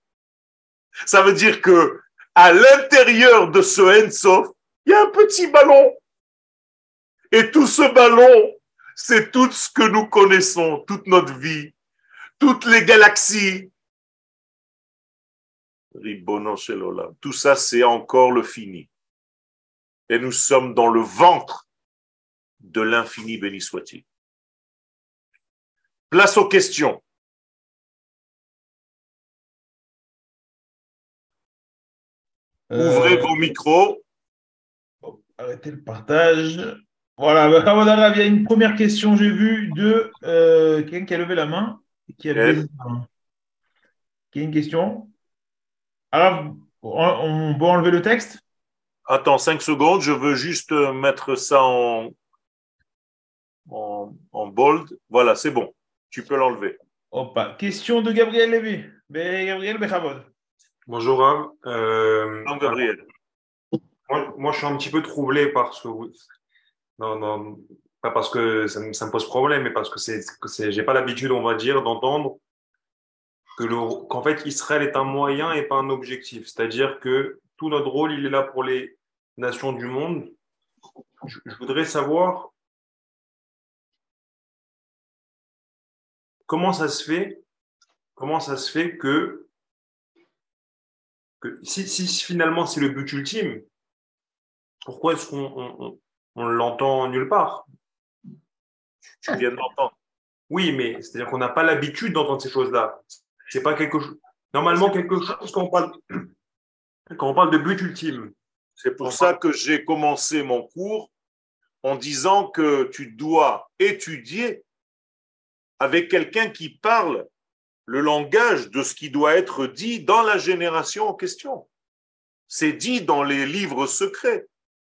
Ça veut dire que à l'intérieur de ce En Sof, il y a un petit ballon. Et tout ce ballon, c'est tout ce que nous connaissons, toute notre vie, toutes les galaxies. Tout ça, c'est encore le fini. Et nous sommes dans le ventre de l'infini, béni soit-il. Place aux questions. Ouvrez euh, vos micros. Arrêtez le partage. Voilà, il y a une première question, j'ai vu, de euh, quelqu'un qui a levé la main. Qui a, qui a une question? Alors, on peut enlever le texte? Attends, cinq secondes, je veux juste mettre ça en, en, bold. Voilà, c'est bon. tu peux l'enlever. Opa. Question de Gabriel Lévy. Be- Gabriel Bechavod. Bonjour Rav. Euh, Non, Gabriel. moi, moi, je suis un petit peu troublé parce que vous... non, non, pas parce que ça me, pose problème, mais parce que c'est, j'ai pas l'habitude, on va dire, d'entendre que qu'en fait Israël est un moyen et pas un objectif. C'est-à-dire que tout notre rôle, il est là pour les nations du monde. Je, voudrais savoir comment ça se fait, comment ça se fait que, si, finalement c'est le but ultime, pourquoi est-ce qu'on on, on- on l'entend nulle part? Tu viens de l'entendre. Oui, mais c'est-à-dire qu'on n'a pas l'habitude d'entendre ces choses-là. C'est pas quelque chose. Normalement, quelque chose quand on parle, quand on parle de but ultime. C'est pour ça que j'ai commencé mon cours en disant que tu dois étudier avec quelqu'un qui parle le langage de ce qui doit être dit dans la génération en question. C'est dit dans les livres secrets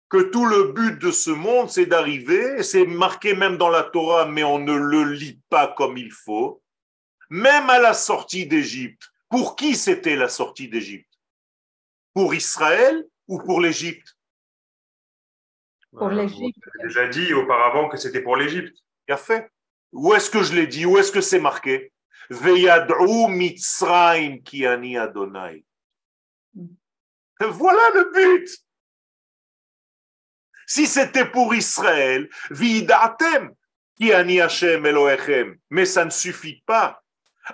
que tout le but de ce monde, c'est d'arriver, et c'est marqué même dans la Torah, mais on ne le lit pas comme il faut, même à la sortie d'Égypte. Pour qui c'était la sortie d'Égypte? Pour Israël ou pour l'Égypte? Pour l'Égypte. J'ai déjà dit auparavant que c'était pour l'Égypte. Bien fait. Où est-ce que je l'ai dit? Où est-ce que c'est marqué? Veyad'u Mitzrayim ki ani Adonai. Voilà le but. Si c'était pour Israël, Vidatem ki ani Hashem Elohechem. Mais ça ne suffit pas.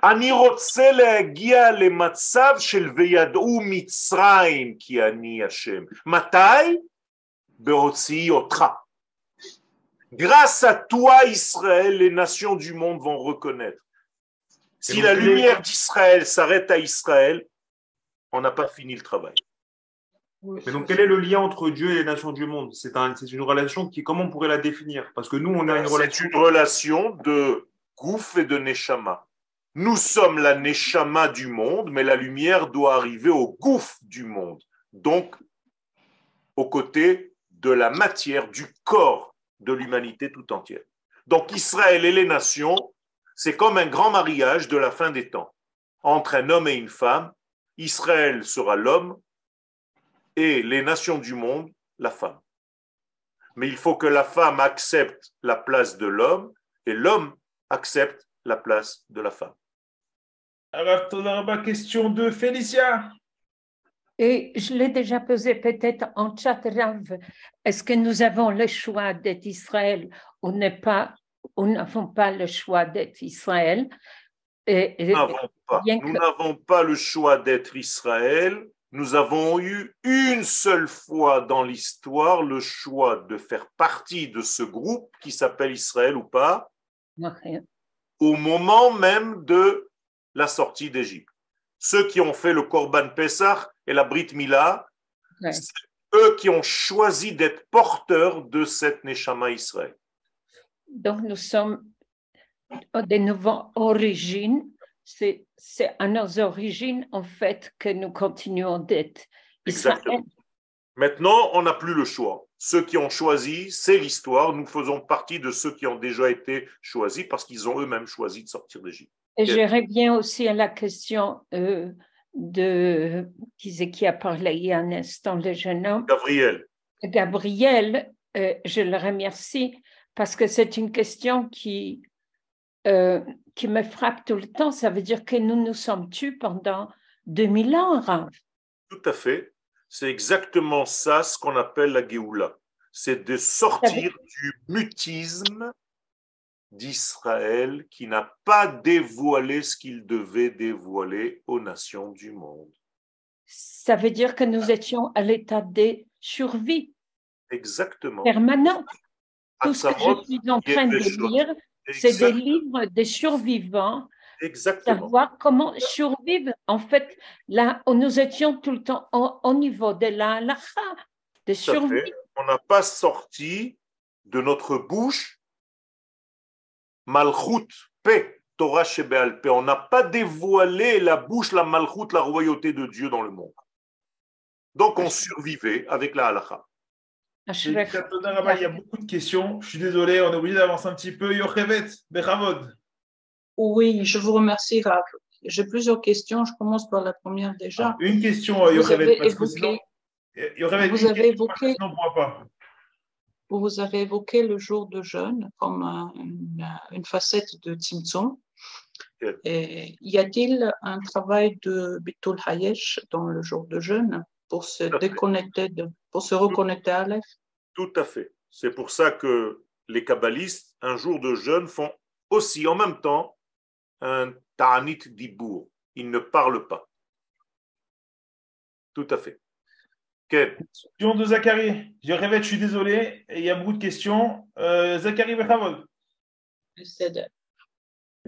אני רוצה להגיע למצב של וידעו מצרים כי אני השם. מתי? בהוציאי אותך. Grâce à toi, Israël, les nations du monde vont reconnaître. Si donc, la les- lumière d'Israël s'arrête à Israël, on n'a pas fini le travail. Mais donc, quel est le lien entre Dieu et les nations du monde? C'est un, c'est une relation qui, comment on pourrait la définir? Parce que nous, on a une C'est relation. une relation de Gouf et de Neshama. Nous sommes la Neshama du monde, mais la lumière doit arriver au Gouf du monde. Donc, aux côtés de la matière, du corps de l'humanité tout entière. Donc, Israël et les nations, c'est comme un grand mariage de la fin des temps entre un homme et une femme. Israël sera l'homme et les nations du monde, la femme. Mais il faut que la femme accepte la place de l'homme et l'homme accepte la place de la femme. Todaraba, question de Félicia. Et je l'ai déjà posé peut-être en chat, Rav. Est-ce que nous avons le choix d'être Israël ou n'est pas, ou n'avons pas le choix d'être Israël? Et- et- Nous n'avons pas, Bien que- nous n'avons pas le choix d'être Israël. Nous avons eu une seule fois dans l'histoire le choix de faire partie de ce groupe qui s'appelle Israël ou pas, au moment même de la sortie d'Égypte. Ceux qui ont fait le Korban Pessah et la Brit Mila, c'est eux qui ont choisi d'être porteurs de cette Neshama Israël. Donc, nous sommes de nouveau origines. C'est à nos origines, en fait, que nous continuons d'être. Exactement. Maintenant, on n'a plus le choix. Ceux qui ont choisi, c'est l'histoire. Nous faisons partie de ceux qui ont déjà été choisis parce qu'ils ont eux-mêmes choisi de sortir d'Égypte. Et je reviens aussi à la question euh, de qui c'est qui a parlé il y a un instant, le jeune homme. Gabriel, Gabriel, euh, je le remercie parce que c'est une question qui, euh, qui me frappe tout le temps. Ça veut dire que nous nous sommes tus pendant 2000 ans, Rav. tout à fait. C'est exactement ça ce qu'on appelle la Géoula. C'est de sortir du mutisme d'Israël qui n'a pas dévoilé ce qu'il devait dévoiler aux nations du monde. Ça veut dire que nous étions à l'état de survie Exactement. permanent. Tout ce que je suis en train de Yeshua. C'est des livres des survivants Exactement. savoir comment survivre. En fait, là, où nous étions tout le temps au, au niveau de la halakha, de. On n'a pas sorti de notre bouche Malchut, paix, Torah Shebeal, paix. On n'a pas dévoilé la bouche, la Malchut, la royauté de Dieu dans le monde. Donc on survivait avec la halakha. Todaraba, il y a beaucoup de questions. Je suis désolé, on est obligé d'avancer un petit peu. Yochevet, Bechavod. Oui, je vous remercie, Rav. J'ai plusieurs questions. Je commence par la première déjà. Ah, une question, euh, Vous avez parce que évoqué- sinon- euh, Yocheved, Vous avez question, évoqué- sinon on ne pourra pas. Vous avez évoqué le jour de jeûne comme un- une, une facette de Tzimtzum. Et y a-t-il un travail de Bitul Hayesh dans le jour de jeûne? Pour se Tout à fait. déconnecter, de, pour se reconnecter à Aleph Tout à fait. C'est pour ça que les kabbalistes, un jour de jeûne, font aussi en même temps un ta'anit dibour. Ils ne parlent pas. Tout à fait. Question de Zachary. Je répète, je suis désolé, il y a beaucoup de questions. Euh, Zachary Bechavod. C'est-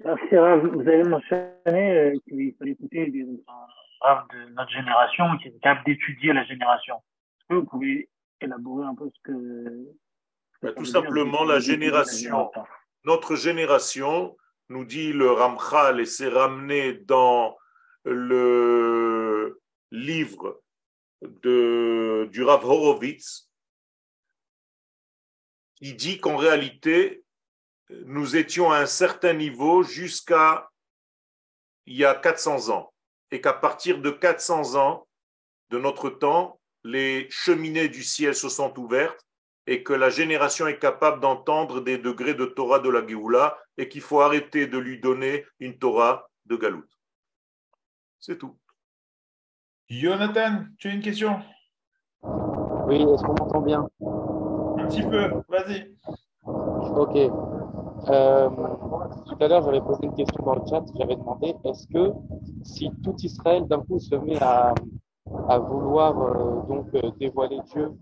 Merci Rav. Vous avez mentionné euh, qu'il fallait écouter des De notre génération qui est capable d'étudier la génération. Est-ce que vous pouvez élaborer un peu ce que... Bah, tout simplement, la génération. notre génération, nous dit le Ramchal, et c'est ramené dans le livre de, du Rav Horowitz, qui dit qu'en réalité, nous étions à un certain niveau jusqu'à il y a 400 ans, et qu'à partir de 400 ans de notre temps, les cheminées du ciel se sont ouvertes et que la génération est capable d'entendre des degrés de Torah de la Géoula et qu'il faut arrêter de lui donner une Torah de Galout. C'est tout. Jonathan, tu as une question? Oui, est-ce qu'on m'entend bien? Un petit peu, vas-y. Ok. Euh, tout à l'heure, j'avais posé une question dans le chat. J'avais demandé est-ce que si tout Israël d'un coup se met à, à vouloir euh, donc euh, dévoiler Dieu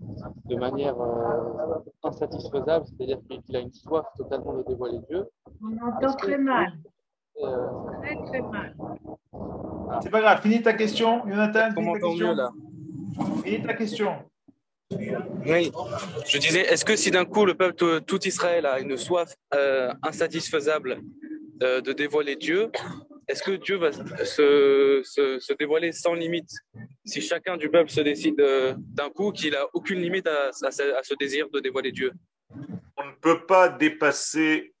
de manière euh, insatisfaisable, c'est-à-dire qu'il a une soif totalement de dévoiler Dieu, On entend très mal, euh, très très mal. C'est pas grave, finis ta question, Jonathan. On Finis ta question. mieux là? Finis ta question. Oui, je disais, est-ce que si d'un coup le peuple tout- Israël a une soif euh, insatisfaisable euh, de dévoiler Dieu, est-ce que Dieu va se, se- dévoiler sans limite? Si chacun du peuple se décide euh, d'un coup qu'il a aucune limite à, à ce- à ce désir de dévoiler Dieu? On ne peut pas dépasser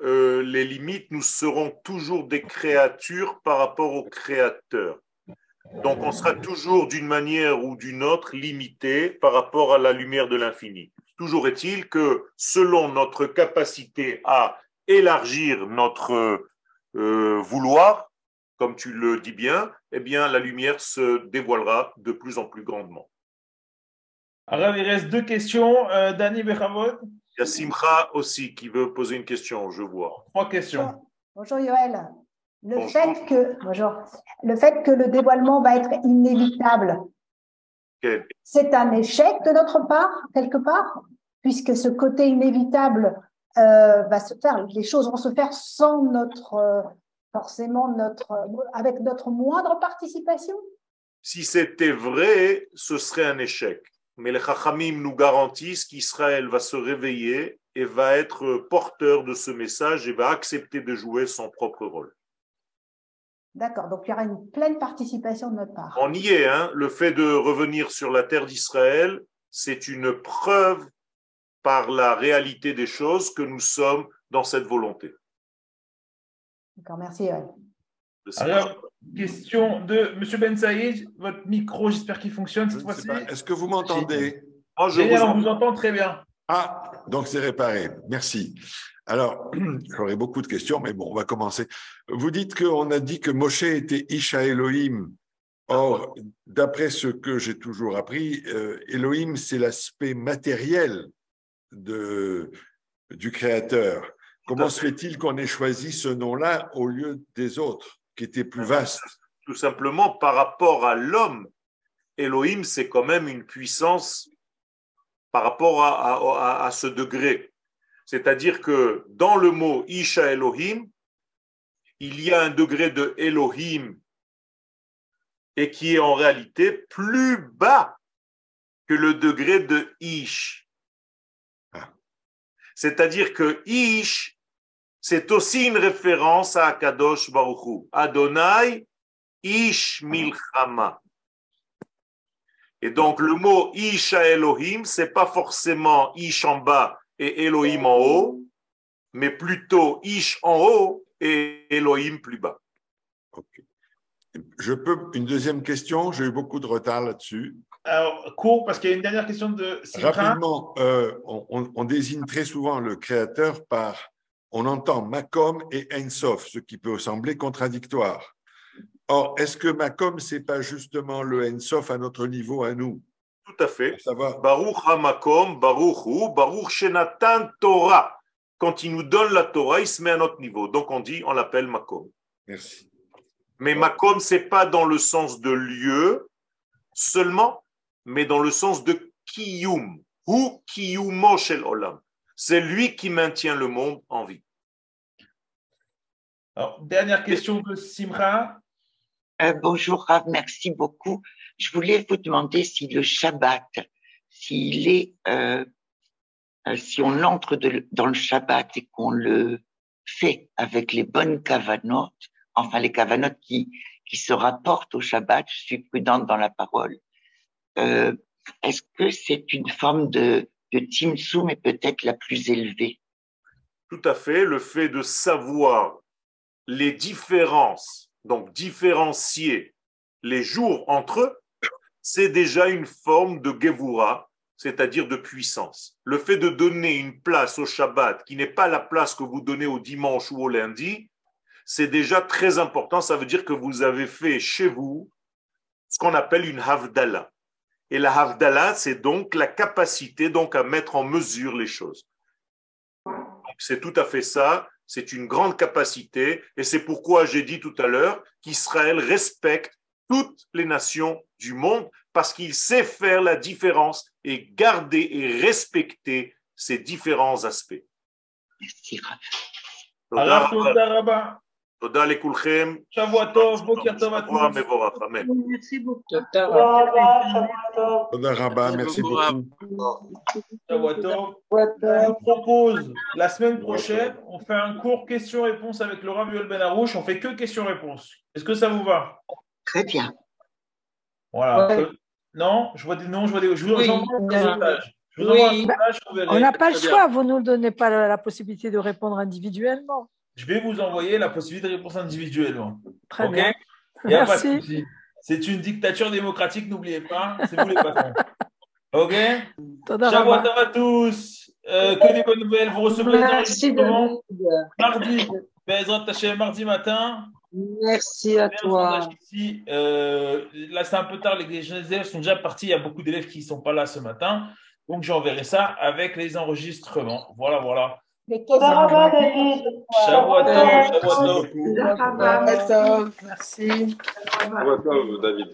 les limites. Nous serons toujours des créatures par rapport au Créateur. Donc on sera toujours d'une manière ou d'une autre limité par rapport à la lumière de l'infini. Toujours est-il que selon notre capacité à élargir notre euh, vouloir, comme tu le dis bien, eh bien la lumière se dévoilera de plus en plus grandement. Alors, il reste deux questions. Euh, Dani Bechavod, Il y a Simcha aussi qui veut poser une question, je vois. trois questions. Bonjour Yoël. Le Bonjour. fait que bonjour, le fait que le dévoilement va être inévitable, c'est un échec de notre part quelque part, puisque ce côté inévitable euh, va se faire, les choses vont se faire sans notre euh, forcément notre avec notre moindre participation. Si c'était vrai, ce serait un échec. Mais les Chachamim nous garantissent qu'Israël va se réveiller et va être porteur de ce message et va accepter de jouer son propre rôle. D'accord, donc il y aura une pleine participation de notre part. On y est, hein le fait de revenir sur la terre d'Israël, c'est une preuve par la réalité des choses que nous sommes dans cette volonté. D'accord, merci Alors, question de M. Ben Saïd. Votre micro, j'espère qu'il fonctionne cette fois-ci. Est-ce que vous m'entendez? Moi, je vous on en- vous entend très bien. Ah, donc c'est réparé. Merci. Alors, [clears throat] j'aurais beaucoup de questions, mais bon, on va commencer. Vous dites qu'on a dit que Moshe était Isha Elohim. Or, d'après ce que j'ai toujours appris, euh, Elohim, c'est l'aspect matériel du Créateur. Comment se fait-il qu'on ait choisi ce nom-là au lieu des autres, qui étaient plus vastes? Tout simplement par rapport à l'homme, Elohim, c'est quand même une puissance par rapport à, à- à- à ce degré. C'est-à-dire que dans le mot Isha Elohim, il y a un degré de Elohim et qui est en réalité plus bas que le degré de Ish. C'est-à-dire que Ish, c'est aussi une référence à Kadosh Baruch Hu. Adonai Ish Milchama. Et donc le mot Isha Elohim, c'est pas forcément Ish en bas et Elohim en haut, mais plutôt Ish en haut et Elohim plus bas. Ok. Je peux une deuxième question. J'ai eu beaucoup de retard là-dessus. Alors, court, parce qu'il y a une dernière question de Simcha. Rapidement, euh, on, on- on désigne très souvent le créateur par, on entend Makom et Ensof, ce qui peut sembler contradictoire. Or, est-ce que Makom, c'est pas justement le Ensof à notre niveau, à nous? Tout à fait. Ça va Baruch Hamakom, Baruch Hu, Baruch Shenatan Torah. Quand il nous donne la Torah, il se met à notre niveau. Donc on dit, on l'appelle Makom. Merci. Mais Makom, c'est pas dans le sens de lieu seulement, mais dans le sens de Kiyum. Hu Kiyumo Shel Olam. C'est lui qui maintient le monde en vie. Alors, dernière question de Simra. Euh, bonjour Rav, merci beaucoup. Je voulais vous demander si le Shabbat, s'il est, euh, euh, si on entre dans le Shabbat et qu'on le fait avec les bonnes cavanotes, enfin les cavanotes qui, qui se rapportent au Shabbat, je suis prudente dans la parole. Euh, Est-ce que c'est une forme de, de Timsou, mais peut-être la plus élevée? Tout à fait. Le fait de savoir les différences, donc différencier les jours entre eux, c'est déjà une forme de Gevura, c'est-à-dire de puissance. Le fait de donner une place au Shabbat qui n'est pas la place que vous donnez au dimanche ou au lundi, c'est déjà très important. Ça veut dire que vous avez fait chez vous ce qu'on appelle une Havdalah. Et la Havdalah, c'est donc la capacité donc à mettre en mesure les choses. C'est tout à fait ça. C'est une grande capacité. Et c'est pourquoi j'ai dit tout à l'heure qu'Israël respecte toutes les nations du monde parce qu'il sait faire la différence et garder et respecter ces différents aspects. Merci תודה רבה. תודה לכולכם. שבוע טוב, בוקר טוב à שבוע tous. מבורך, אמן. Merci beaucoup. Toda Rabba, merci beaucoup. Shavua tov. Je vous propose, la semaine prochaine, on fait un cours questions-réponses avec le Rav Yoel Ben Arouche. On fait que questions-réponses. Est-ce que ça vous va Très bien. Voilà. Ouais. Euh, Non, je vois des noms, je vois des. Je vous Oui. j'envoie un Euh, sondage. Je vous envoie un oui. sondage, vous verrez. On n'a pas le Très bien. choix, vous ne nous donnez pas la, la possibilité de répondre individuellement. Je vais vous envoyer la possibilité de réponse individuellement. Très bien. Il n'y a pas de Merci. souci. C'est une dictature démocratique, n'oubliez pas. C'est vous les patrons. [laughs] Ok tov à tous. Euh, que des bonnes nouvelles. Vous recevrez les Merci enregistrements David. mardi. Mardi matin. Merci à toi. ici. Euh, là, c'est un peu tard. Les les élèves sont déjà partis. Il y a beaucoup d'élèves qui ne sont pas là ce matin. Donc, j'enverrai ça avec les enregistrements. Voilà, voilà. Merci. shavua tov. Merci. David.